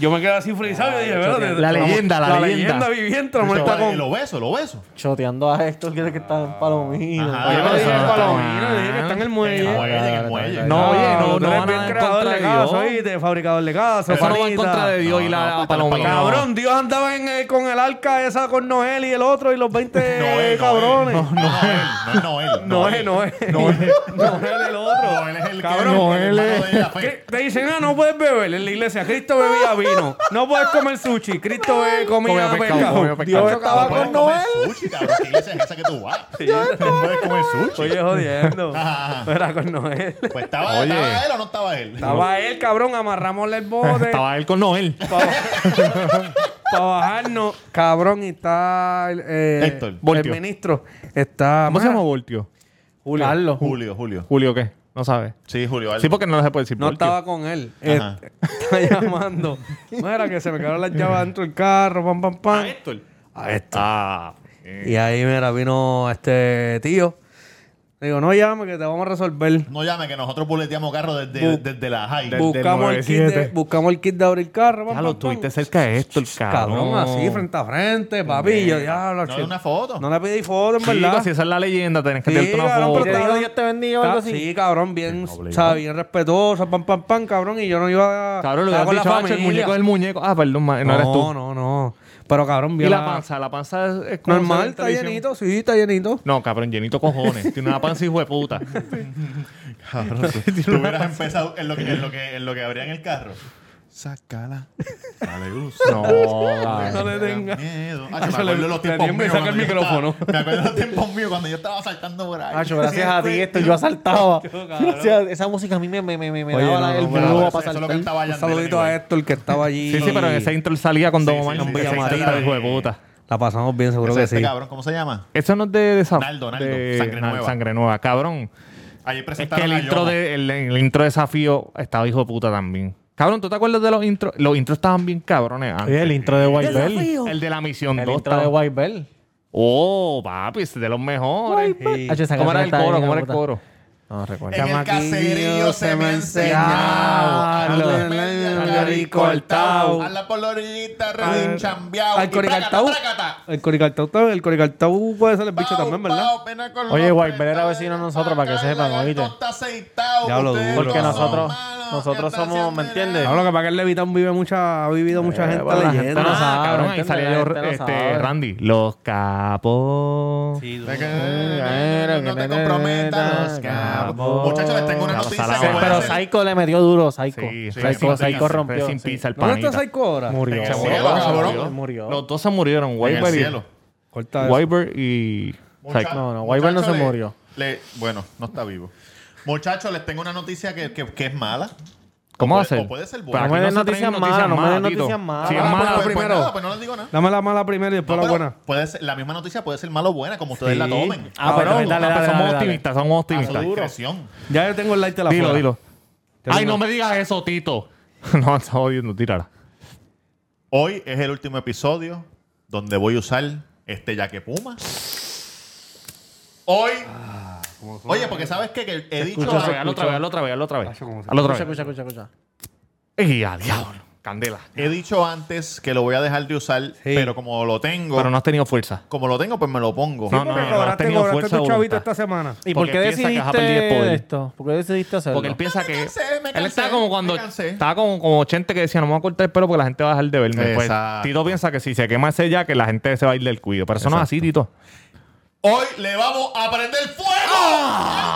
me quedé así frisado y dije, "Espérate, La leyenda, la leyenda. viviente, la mujer está con... Lo beso, lo beso. Choteando a Héctor, que está en Palomino. Ajá. Oye, me dije no palomino, dije que está en el muelle. En el muelle, en el muelle. No, oye, no, no eres van bien a creador de de caso, Dios. ¿oíste? Fabricador de caso, Eso no va en contra de Dios y No, la no, palomino. Cabrón, Dios andaba en, eh, con el arca esa con Noel y el otro y los 20 *laughs* Noel, cabrones. Noel. No, Noel. No es Noel. *laughs* Noel, *laughs* Noel. Noel el otro. Noel es el que- Cabrón. la Te dicen, ah, no puedes beber en la iglesia. Cristo bebía vino. No puedes comer sushi. Cristo comía Comía pescado. Dios estaba No puedes con comer Noel. sushi, cabrón. ¿Qué iglesia es esa que tú vas? No puedes comer sushi. Oye, jodiendo. Era con Noel. Pues estaba, Oye. ¿estaba él o no estaba él? Estaba él, cabrón, amarramosle el *laughs* bote Estaba él con Noel. para *laughs* bajarnos, cabrón, y está el, eh, Héctor, el Voltio. ministro. Está. ¿Cómo se llama Voltio? Julio. Carlos. Julio, Julio. Julio, ¿qué? No sabe. Sí, Julio. Sí, porque no se puede decir No Voltio. estaba con él. Ajá. Está *laughs* llamando. Mira que se me quedaron las llaves dentro del carro, pam, pam, pam. Héctor. A esto. Ah. Y ahí, mira, vino este tío. Digo, no llame que te vamos a resolver. No llame que nosotros boleteamos carro desde, Bu- desde la high. Del- buscamos, el kit de, 97. buscamos el kit de abrir el carro. Ya lo tuviste cerca de Héctor, cabrón. Cabrón, así, frente a frente, papi. y yo, diablo, No hay una foto. No le pedí foto, en Chico, verdad. si esa es la leyenda, tenés que Sí, tirarte una cabrón, foto. pero ¿Te está- Dios te bendiga o algo así? Sí, cabrón, bien, o sea, bien respetuosa, pam, pam, pam, cabrón. Y yo no iba a. Cabrón, lo has con la dicho, "Hacho, el muñeco es el muñeco. Ah, perdón, ma- no, eres tú. No, no. Pero cabrón, Y bien. la panza, la panza es, como Normal, está llenito, sí, está llenito. No, cabrón, llenito cojones. Tiene una panza hijo de puta. *laughs* Tú hubieras empezado en lo que, en lo que, en lo que abrían el carro. Sácala. Dale uso. No, No le tenga. Miedo. Ah, Ah, me acuerdo le- los tiempos míos saca el cuando yo estaba- micrófono. Me acuerdo los tiempos míos cuando yo estaba saltando por ahí. Hacho, gracias a ti esto yo asaltaba. Gracias, esa música a mí me, me, me, me Oye, daba no, el no, Bueno, blue eso- para saltar. Un saludito a Héctor que estaba allí. Sí, sí, pero en ese intro salía con Don Omar. era sí. hijo de puta. La pasamos bien, seguro que este sí. cabrón, ¿cómo se llama? Eso no es de, de. Naldo, Naldo, Sangre Nueva. Sangre nueva. Cabrón. Ayer Es que presentaron el intro, de, el, el intro de desafío estaba hijo de puta también. Cabrón, ¿tú te acuerdas de los intros? Los intros estaban bien cabrones antes. Oye, el intro de White Bell. El de la misión El 2. intro de estaba- White Bell. Oh, papi, es de los mejores. Sí. Esa ¿Cómo era el canción está coro? ¿Cómo era el puta. coro? No recuerdo. En el caserío se me enseñaba. Diablo. A media Al cortado. cortado. A la polorita rechambeado. Al coricartau. El coricartau, está- el coricartau puede ser el bicho también, ¿verdad? Oye, Guaybel era vecino de nosotros, para que sepan, ¿oíste? Diablo duro, Porque nosotros, nosotros somos, ¿me entiendes? No, lo que pasa es que el Levitown vive mucha, ha vivido mucha gente leyenda. gente no sabe, cabrón, ahí salía no este. Randy. Los capos. Sí, No duro. te comprometas, Muchachos, les tengo una noticia. que Sí, pero Psycho le metió duro, Psycho. Sí, Psycho, sin Psycho rompió. Sin sí. pizza el ¿Dónde está panita. Psycho ahora? Murió. El Murió, cabrón. murió. Murió. Los dos se murieron. En el y. Corta eso. Y Psycho. No, no, Wyvern no se le- murió. le- bueno, no está vivo. Muchachos, les tengo una noticia que, que- que es mala. ¿Cómo va a puede- ser? o puede ser Pero buena. aquí No me den noticias malas, no me den noticias malas. Si es Ah, mala, pues, pues primero. pues no les digo nada. Dame la mala primero y después No, la pero buena. puede ser, la misma noticia puede ser malo o buena, como ustedes Sí. la tomen. Ah, pero pero dale, dale, pues dale, somos optimistas, somos A su optimistas. Ya yo tengo el light de la Dilo, dilo. Ay, no me digas eso, Tito. *laughs* no, está jodiendo, tírala. Hoy es el último episodio donde voy a usar este yaque puma. Hoy. Oye, porque sabes qué? que he dicho. Escucha, hazlo otra vez, hazlo otra vez, hazlo otra vez. Hazlo otra vez. escucha, escucha, escucha. ¡Ey, a diablo! Candela. He dicho antes que lo voy a dejar de usar, pero como lo tengo, Pero no has tenido fuerza. como lo tengo, pues me lo pongo. No, Porque no, no, has tenido fuerza tu chavito esta semana. ¿Y por Porque qué piensa que vas a perder decidiste el poder. esto? ¿Por qué decidiste hacerlo? Porque él piensa que. cansé, me él está como cuando. Estaba como, como Chente que decía: No me voy a cortar el pelo porque la gente va a dejar de verme. Pues. Tito piensa que si se quema ese ya, que la gente se va a ir del cuido. Pero eso no es así, Tito. Hoy le vamos a prender fuego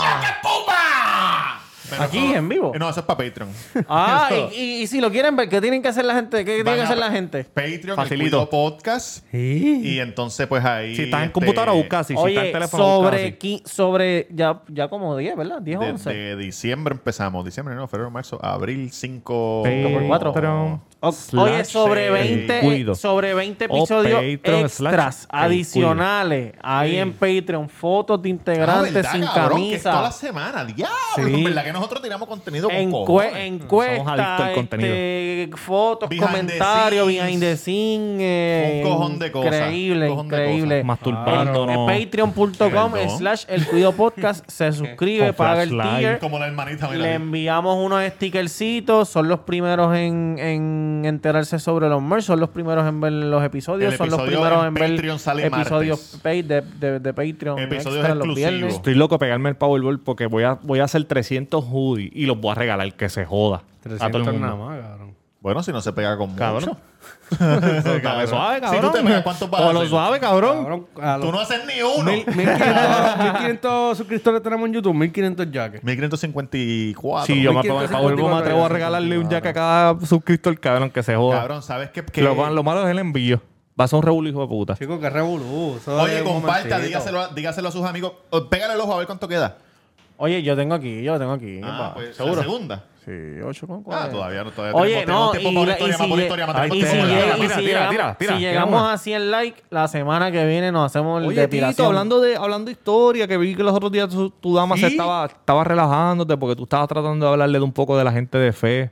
yaque puma. Pero Aquí, eso- en vivo. No, eso es para Patreon. Ah, *laughs* Eso. y, y- y si lo quieren ver, ¿qué tienen que hacer la gente? ¿Qué tiene Van que a- hacer la gente? Patreon, Facilito. el Cuido Podcast. Y entonces, pues ahí. Si estás en este, computadora, busca así. Si estás en teléfono, busca sobre, así. qui- sobre ya, ya como 10, ¿verdad? 10 o 11. Desde diciembre empezamos. Diciembre, no, febrero, marzo, abril, 5. Patreon cuatro. slash Oye, sobre el 20, cuido. sobre 20 O episodios extras adicionales ahí en Patreon, fotos de Ah, integrantes ¿verdad, sin cabrón? Que es toda la camisa, semana. Diablo. Sí. ¿Verdad que nosotros tiramos contenido con encue- cojones? Somos encuestas, adictos al contenido. este, fotos, comentarios, scenes. behind the scene, eh, Un cojón de cosas, Increíble, increíble. Masturbándonos. Patreon.com slash el cuido podcast *laughs* se suscribe, paga el tier. Como la hermanita. Le enviamos unos stickercitos, son los primeros en, en enterarse sobre los merch, son los primeros en ver los episodios, El son los primeros en en ver Patreon sale episodios pay de, de, de Patreon Episodios extra los viernes. Estoy loco pegarme el Powerball porque voy a, voy a hacer 300 hoodies y los voy a regalar que se joda. a todo el 300 mundo. nada más, cabrón. Bueno, si no se pega con Cabrón. mucho. *laughs* Dame suave, Si cabrón. tú te pegas, ¿cuántos vas a O lo hacer? suave, cabrón. Cabrón, a Tú los no haces ni uno. mil- 1500 1500 suscriptores tenemos en YouTube, 1500 jackets. 1554. Si yo me pego el 1554 Powerball, me atrevo a regalarle un jack a cada suscriptor, cabrón, que se joda. Cabrón, ¿sabes qué? Que Lo, lo malo es el envío. Va a ser un revuelo, hijo de puta. Chicos, que revolú. eso Oye, es un comparta, momentito. dígaselo, a- dígaselo a sus amigos. O, Pégale el ojo a ver cuánto queda. Oye, yo tengo aquí, yo lo tengo aquí. Ah, pues, ¿Seguro? La segunda. Sí, 8 con Ah, todavía no. Todavía Oye, tenemos, no, tenemos tiempo y, para historia, y más si, historia, y si Tira, tira, si tira, si llegamos a 100 likes, la semana que viene nos hacemos el Oye, depilación. Tito, hablando de, hablando de historia, que vi que los otros días tu, tu dama se ¿Sí? estaba, estaba relajándote porque tú estabas tratando de hablarle de un poco de la gente de fe.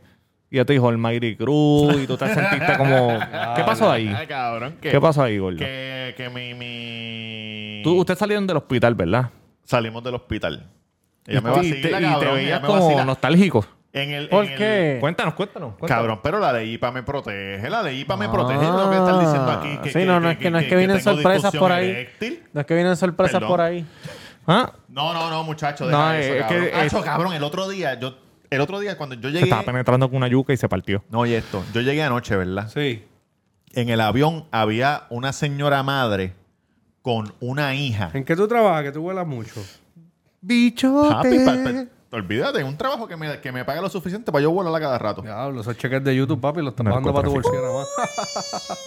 Y ella te dijo el Mayri Cruz y tú te sentiste *laughs* como... ¿Qué pasó ahí? Ay, cabrón. Que, ¿Qué pasó ahí, gordo? Que, que mi, mi... Tú, ustedes salieron del hospital, ¿verdad? Salimos del hospital. Ella me y, vacila, te, y cabrón, te ella veías me como vacila. nostálgico. En el, ¿Por en el- qué? Cuéntanos, cuéntanos. cuéntanos. Cabrón, pero la de IPA me protege. La de IPA me Ah, protege. No tengo que estar diciendo aquí que. sí, no, no es que- no es que vienen tengo sorpresas disfunción por ahí. eréctil. No es que vienen sorpresas Perdón. por ahí. Ah, No, no, no, muchacho. No, Deja eso, es cabrón. que- Acho, es- cabrón, el otro día, yo, el otro día cuando yo se llegué. estaba penetrando con una yuca y se partió. No, oye esto. Yo llegué anoche, ¿verdad? Sí. En el avión había una señora madre con una hija. ¿En qué tú trabajas? Que tú vuelas mucho. Bicho. Papi, pa- pa- olvídate, un trabajo que me, que me pague lo suficiente para yo volarla cada rato. Diablo, esos cheques de YouTube, papi, los estás pagando para tu bolsillo nada más. *laughs*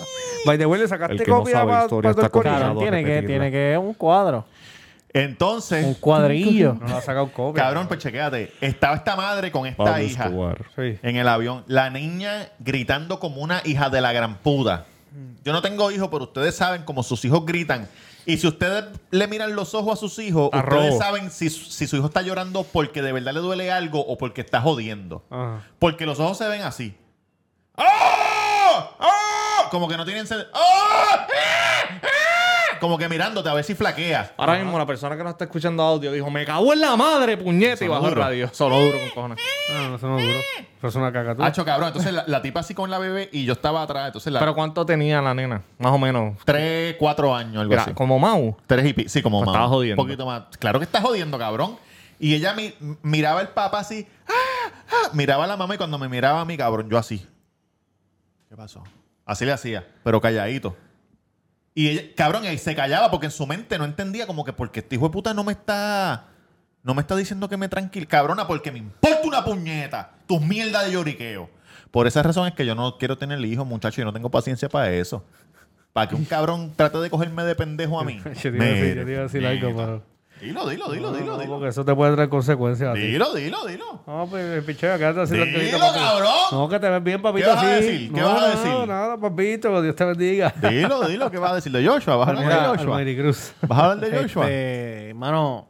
By the way, le El sacaste que no copia sabe para historia está condenado. Tiene que, repetirla. tiene que un cuadro. Entonces, Un cuadrillo. No le ha sacado copia. cabrón, pues chequéate. Estaba esta madre con esta Pablo hija Escobar. Sí. en el avión. La niña gritando como una hija de la gran puta. Yo no tengo hijos, pero ustedes saben cómo sus hijos gritan. Y si ustedes le miran los ojos a sus hijos, ustedes saben si, si su hijo está llorando porque de verdad le duele algo o porque está jodiendo. Ajá. Porque los ojos se ven así. ¡Ah! ¡Ah! Como que no tienen sed. ¡Ah! Como que mirándote a ver si flaqueas. Ahora mismo la persona que nos está escuchando audio dijo, me cago en la madre, puñeta, y Sonó bajó el radio. Solo duro con cojones. No, eso no es duro. Eso es una cacatúa. Hacho, cabrón. Entonces la, la tipa así con la bebé y yo estaba atrás. Entonces la. Pero ¿cuánto tenía la nena? Más o menos. tres, cuatro años, algo Mira, así. como Mau. Tres y pi- Sí, como Pues más. estaba jodiendo. Un poquito más. Claro que está jodiendo, cabrón. Y ella mi- miraba al papá así. ¡ah! ¡ah! Miraba a la mamá y cuando me miraba a mí, cabrón, yo así. ¿Qué pasó? Así le hacía, pero calladito. Y ella, cabrón, y se callaba porque en su mente no entendía como que porque este hijo de puta no me está. No me está diciendo que me tranquil, cabrona, porque me importa una puñeta. Tus mierdas de lloriqueo. Por esa razón es que yo no quiero tener hijos, muchachos, y no tengo paciencia para eso. Para que un cabrón trate de cogerme de pendejo a mí. *laughs* Yo te iba a decir, yo te iba a decir algo, pero... Dilo, dilo, dilo, dilo, No, dilo. porque eso te puede traer consecuencias a ti. Dilo, dilo, dilo. No, pues, pichea, quédate así Dilo, tranquilito, papi. cabrón. No, que te ves bien, papito, ¿Qué vas a así. decir? ¿Qué no, vas a no, decir? nada, papito, Dios te bendiga. Dilo, *laughs* dilo. ¿Qué vas a decir de Joshua? ¿Vas a hablar de Joshua? Cruz. ¿Vas a hablar de Joshua? Este, mano,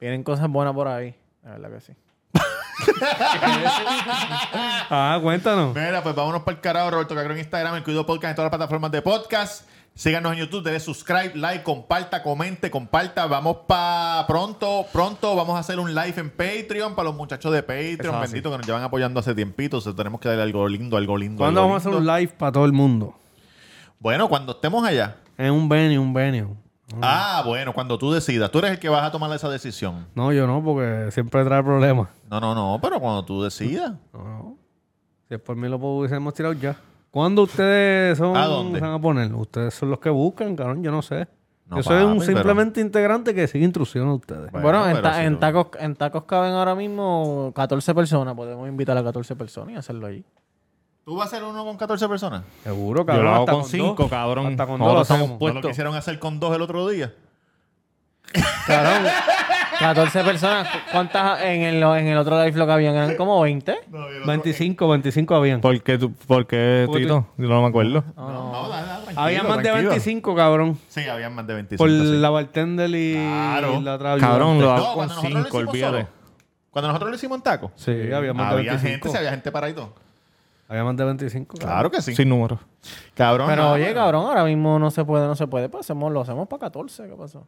vienen cosas buenas por ahí. La verdad que sí. *laughs* Ah, cuéntanos. Mira, pues vámonos para el carajo, Roberto Cagro en Instagram, el Cuido Podcast en todas las plataformas de podcast. Síganos en YouTube, debe subscribe, like, comparta, comente, comparta. Vamos para pronto, pronto vamos a hacer un live en Patreon para los muchachos de Patreon, bendito que nos llevan apoyando hace tiempito. O sea, tenemos que darle algo lindo, algo lindo. ¿Cuándo algo vamos a hacer lindo. un live para todo el mundo? Bueno, cuando estemos allá. En un venue, un venue. Ah, bueno, cuando tú decidas. Tú eres el que vas a tomar esa decisión. No, yo no, porque siempre trae problemas. No, no, no, pero cuando tú decidas. No, no. Si es por mí lo hubiésemos tirado ya. ¿Cuándo ustedes son, ¿A dónde? se van a poner? Ustedes son los que buscan, cabrón, yo no sé. No, yo soy un papi, pero- simplemente integrante que sigue instrucciones de ustedes. Bueno, Bueno, en, ta- si en tacos, en tacos caben ahora mismo 14 personas. Podemos invitar a 14 personas y hacerlo allí. ¿Tú vas a hacer uno con 14 personas? Seguro, Yo cabrón. lo hago hasta con dos. cinco, cabrón. Hasta con dos lo estamos hacemos. ¿No puestos. lo quisieron hacer con dos el otro día? Cabrón, 14 personas. ¿cu- ¿Cuántas en el, en el otro live lo que habían? Eran como 20. 25, 25 habían. ¿Por qué, tú, por qué Porque Tito? Yo no me acuerdo. No, no, dale, dale, tranquilo, Había más de tranquilo. 25, cabrón. Sí, había más de 25. Por sí. la bartender y Claro. la otra Cabrón, ayudante. lo No, hago con cuando nosotros lo cinco, hicimos olvídate. solo. Cuando nosotros lo hicimos en taco. Sí, había más de Había 25. gente, sí, había gente paradito. Había más de 25. cabrón. Claro que sí. Sin número. Cabrón. Pero no, oye, cabrón, ahora mismo no se puede, no se puede. Pues hacemos, lo hacemos para 14. ¿Qué pasó?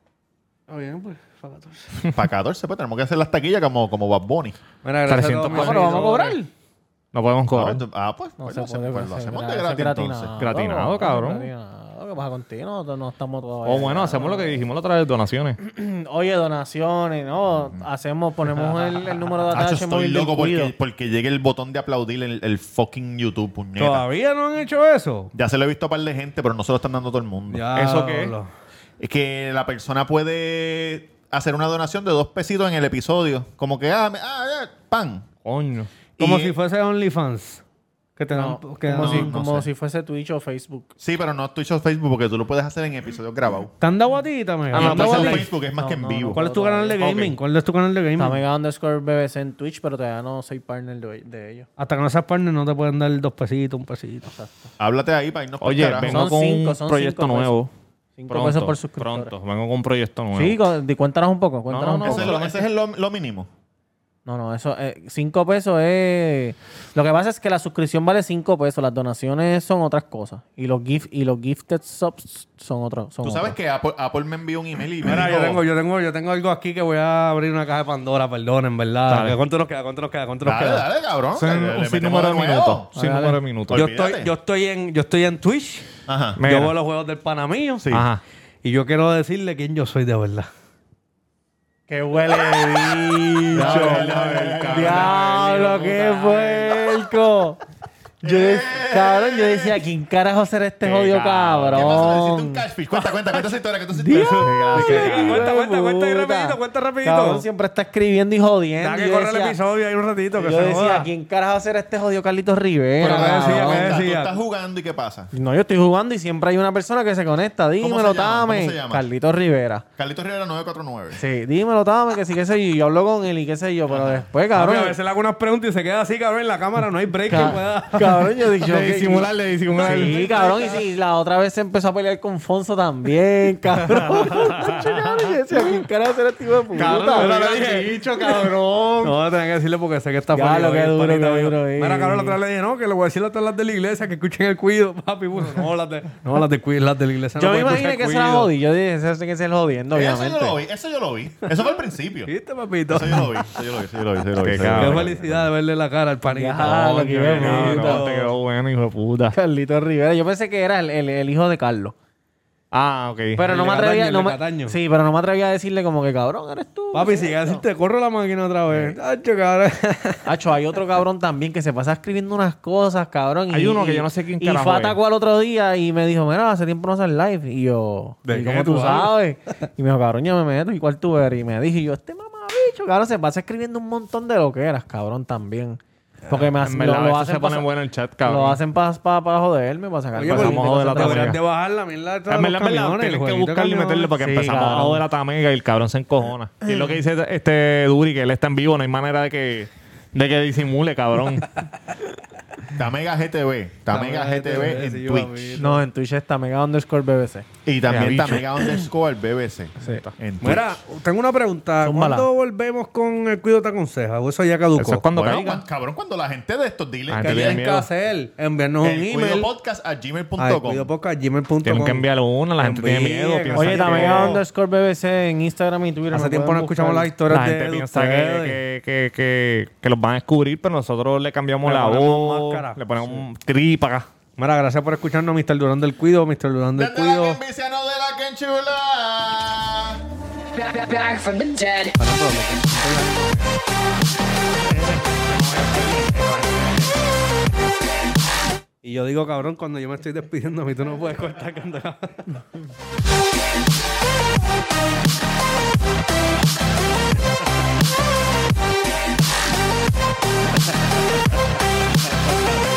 Está bien, pues. para 14. *laughs* Para 14, pues tenemos que hacer las taquillas como, como Bad Bunny. Mira, gracias 300 a todos Ah, vamos a cobrar. No podemos cobrar. Ah, pues, No pues se lo puede. hacemos, pues, lo pues, hacemos de gratis gratinado, entonces. Gratinado, cabrón. gratinado. ¿Qué pasa contigo? No, no estamos todavía. O bueno, hacemos lo que dijimos la otra vez, donaciones. *clears throat* Oye, donaciones, ¿no? Hacemos, ponemos el, el número de *laughs* Hacho, atache estoy móvil del loco porque, cuido. porque llegue el botón de aplaudir el, el fucking YouTube, puñeta. ¿Todavía no han hecho eso? Ya se lo he visto a par de gente, pero no se lo están dando a todo el mundo. ¿Eso qué es? Es que la persona puede hacer una donación de dos pesitos en el episodio. Como que, ah, me- ah, ya, pan. Coño. Como Y- si fuese OnlyFans. Que te dan... No, que como dan- si, no como sé. si fuese Twitch o Facebook. Sí, pero no Twitch o Facebook porque tú lo puedes hacer en episodios grabados. ¿Te han dado a ti también? Ah, no, entonces pues en el- Facebook es más No, que en no, vivo. ¿Cuál es tu canal de Ok. gaming? ¿Cuál es tu canal de gaming? Mega underscore BBC en Twitch, pero todavía no soy partner de, de ellos. Hasta que no seas partner no te pueden dar dos pesitos, un pesito. Háblate ahí para irnos por Oye, carajo. vengo Son con cinco, un son proyecto cinco nuevo. Cinco Pronto, pesos por suscriptor. pronto. Vengo con un proyecto nuevo. Sí, con- di- cuéntanos un poco. Cuéntanos no, un no, poco. Ese es, lo, ese es lo, lo mínimo. No, no, eso, eh, cinco pesos es... Lo que pasa es que la suscripción vale cinco pesos, las donaciones son otras cosas. Y los gift y los gifted subs son otros. Son Tú sabes otros. que Apple, Apple me envió un email y me Mira, dijo... yo tengo, yo tengo, yo tengo algo aquí que voy a abrir una caja de Pandora, perdonen, ¿verdad? Dale. ¿Cuánto nos queda? ¿Cuánto nos queda? ¿Cuánto nos Dale, queda? dale, cabrón. Sin- Le- un le metemos sinnúmero de nuevo. minutos. Sin Dale, número de minutos. Yo Olvídate. estoy, yo estoy en, yo estoy en Twitch. Ajá. Me- Yo Mira. veo los juegos del pana mío. Sí. Ajá. Y yo quiero decirle quién yo soy de verdad. ¡Qué huele bicho! *laughs* ¡Diablo, qué puerco! Yo de- cabrón, yo decía, ¿quién carajo será este jodido ¿Qué pasa? Necesito un cabrón? catfish. Cuenta, cuenta, cuenta esa historia. Cuenta esa Dios, historia. hijo Cuenta, cuenta, cuenta ahí puta. rapidito, cuenta rapidito. Cabrón, siempre está escribiendo y jodiendo. Deja que Yo corre el decía- episodio ahí un ratito que Yo se decía, joda. ¿quién carajo será este jodido Carlitos Rivera? Pero ¿qué decía? cabrón? ¿Qué Tú decía? estás jugando y ¿qué pasa? No, yo estoy jugando y siempre hay una persona que se conecta. Dímelo, se llama? Tame. ¿Cómo se llama? Carlitos Rivera. Carlitos Rivera 949. Sí, dímelo, Tame, que sí, que sé yo. Yo hablo con él y qué sé yo, pero después, Cabrón, cabrón. a veces le hago unas preguntas y se queda así, cabrón, en la cámara. No hay break que ca- pueda... cabrón, yo dije. *laughs* De disimular, de disimular. Sí, cabrón, y sí, la otra vez se empezó a pelear con Fonso también, *laughs* cabrón. *laughs* Yo decía, ¿quién será este hijo de puta? Cabrón, yo le dije, dicho, cabrón. No, tenía que decirle porque sé que está feliz lo que duro, que duro, eh. Mira, cabrón, la otra vez le dije, no, que le voy a decir a todas las de la iglesia que escuchen el cuido, papi. No, las de, no, las de, cuido, las de la iglesia Yo no me imaginé que se la jodí. Yo dije, ese tiene que ser jodiendo, Eso obviamente. yo lo vi. Eso yo lo vi. Eso fue al principio. ¿Viste, papito? Eso yo lo vi. Eso yo lo vi. Eso yo lo vi. Eso yo lo vi. Qué eso felicidad de verle la cara al panita. Ya, lo que te quedó bueno, hijo de puta. Carlitos Rivera. Yo pensé que era el, el- el hijo de Carlos. Ah, ok. Pero El no me atrevía. Cataño, no me- Cataño. sí, pero no me atrevía a decirle como que cabrón, eres tú. Papi, si a decirte, corro la máquina otra vez. Hacho, cabrón. *laughs* Hacho, hay otro cabrón también que se pasa escribiendo unas cosas, cabrón. y- Hay uno que yo no sé quién Y carajo fue es. atacó al otro día y me dijo, mira, hace tiempo no haces live. Y yo, ¿De ¿y qué cómo tú sabes? Y me dijo, cabrón, yo me meto. ¿Y cuál tú eres? Y me dije, yo, este mamabicho, cabrón, se pasa escribiendo un montón de lo que eras, cabrón, también. Porque me En hacen, lo, a lo hacen se pone pa- bueno el chat, cabrón. Lo hacen para joderme, para sacar Oye, Empezamos a joder a la Tamega. de bajar la mierda de En verdad, verdad, el que buscarle y meterle porque Sí, empezamos a cabrón. joder a Tamega y el cabrón se encojona. Y es lo que dice este Duri, que él está en vivo, no hay manera de que, de que disimule, cabrón. *laughs* Tamega GTV. Tamega GTV en sí, Twitch. No, en Twitch está mega underscore BBC. Y también. Tamega underscore BBC. En Twitch. Mira, tengo una pregunta. ¿Cuándo volvemos con el Cuido te aconseja? ¿O eso ya caducó? Eso es cuando Bueno, caiga. cuan- cabrón, cuando la gente de estos diles La que gente ¿Qué tiene tienen que miedo. hacer? Enviarnos un el email podcast a a gmail.com. cuidopodcast.gmail.com. Tienen que enviarle una, la gente tiene Envíen, miedo. piensa Oye, que- Tamega underscore BBC en Instagram y Twitter. Hace tiempo pueden no escuchamos buscar. las historias La de, gente de piensa ustedes. que, que, que, que los van a descubrir, pero nosotros le cambiamos Le la ponemos voz, máscara. Le ponemos un tripa. Mira, gracias por escucharnos, Mr. Durán del Cuido, Mr. Durán del Cuido. Y yo digo, cabrón, cuando yo me estoy despidiendo, a mí tú no puedes cortar cantando. *laughs* Okay.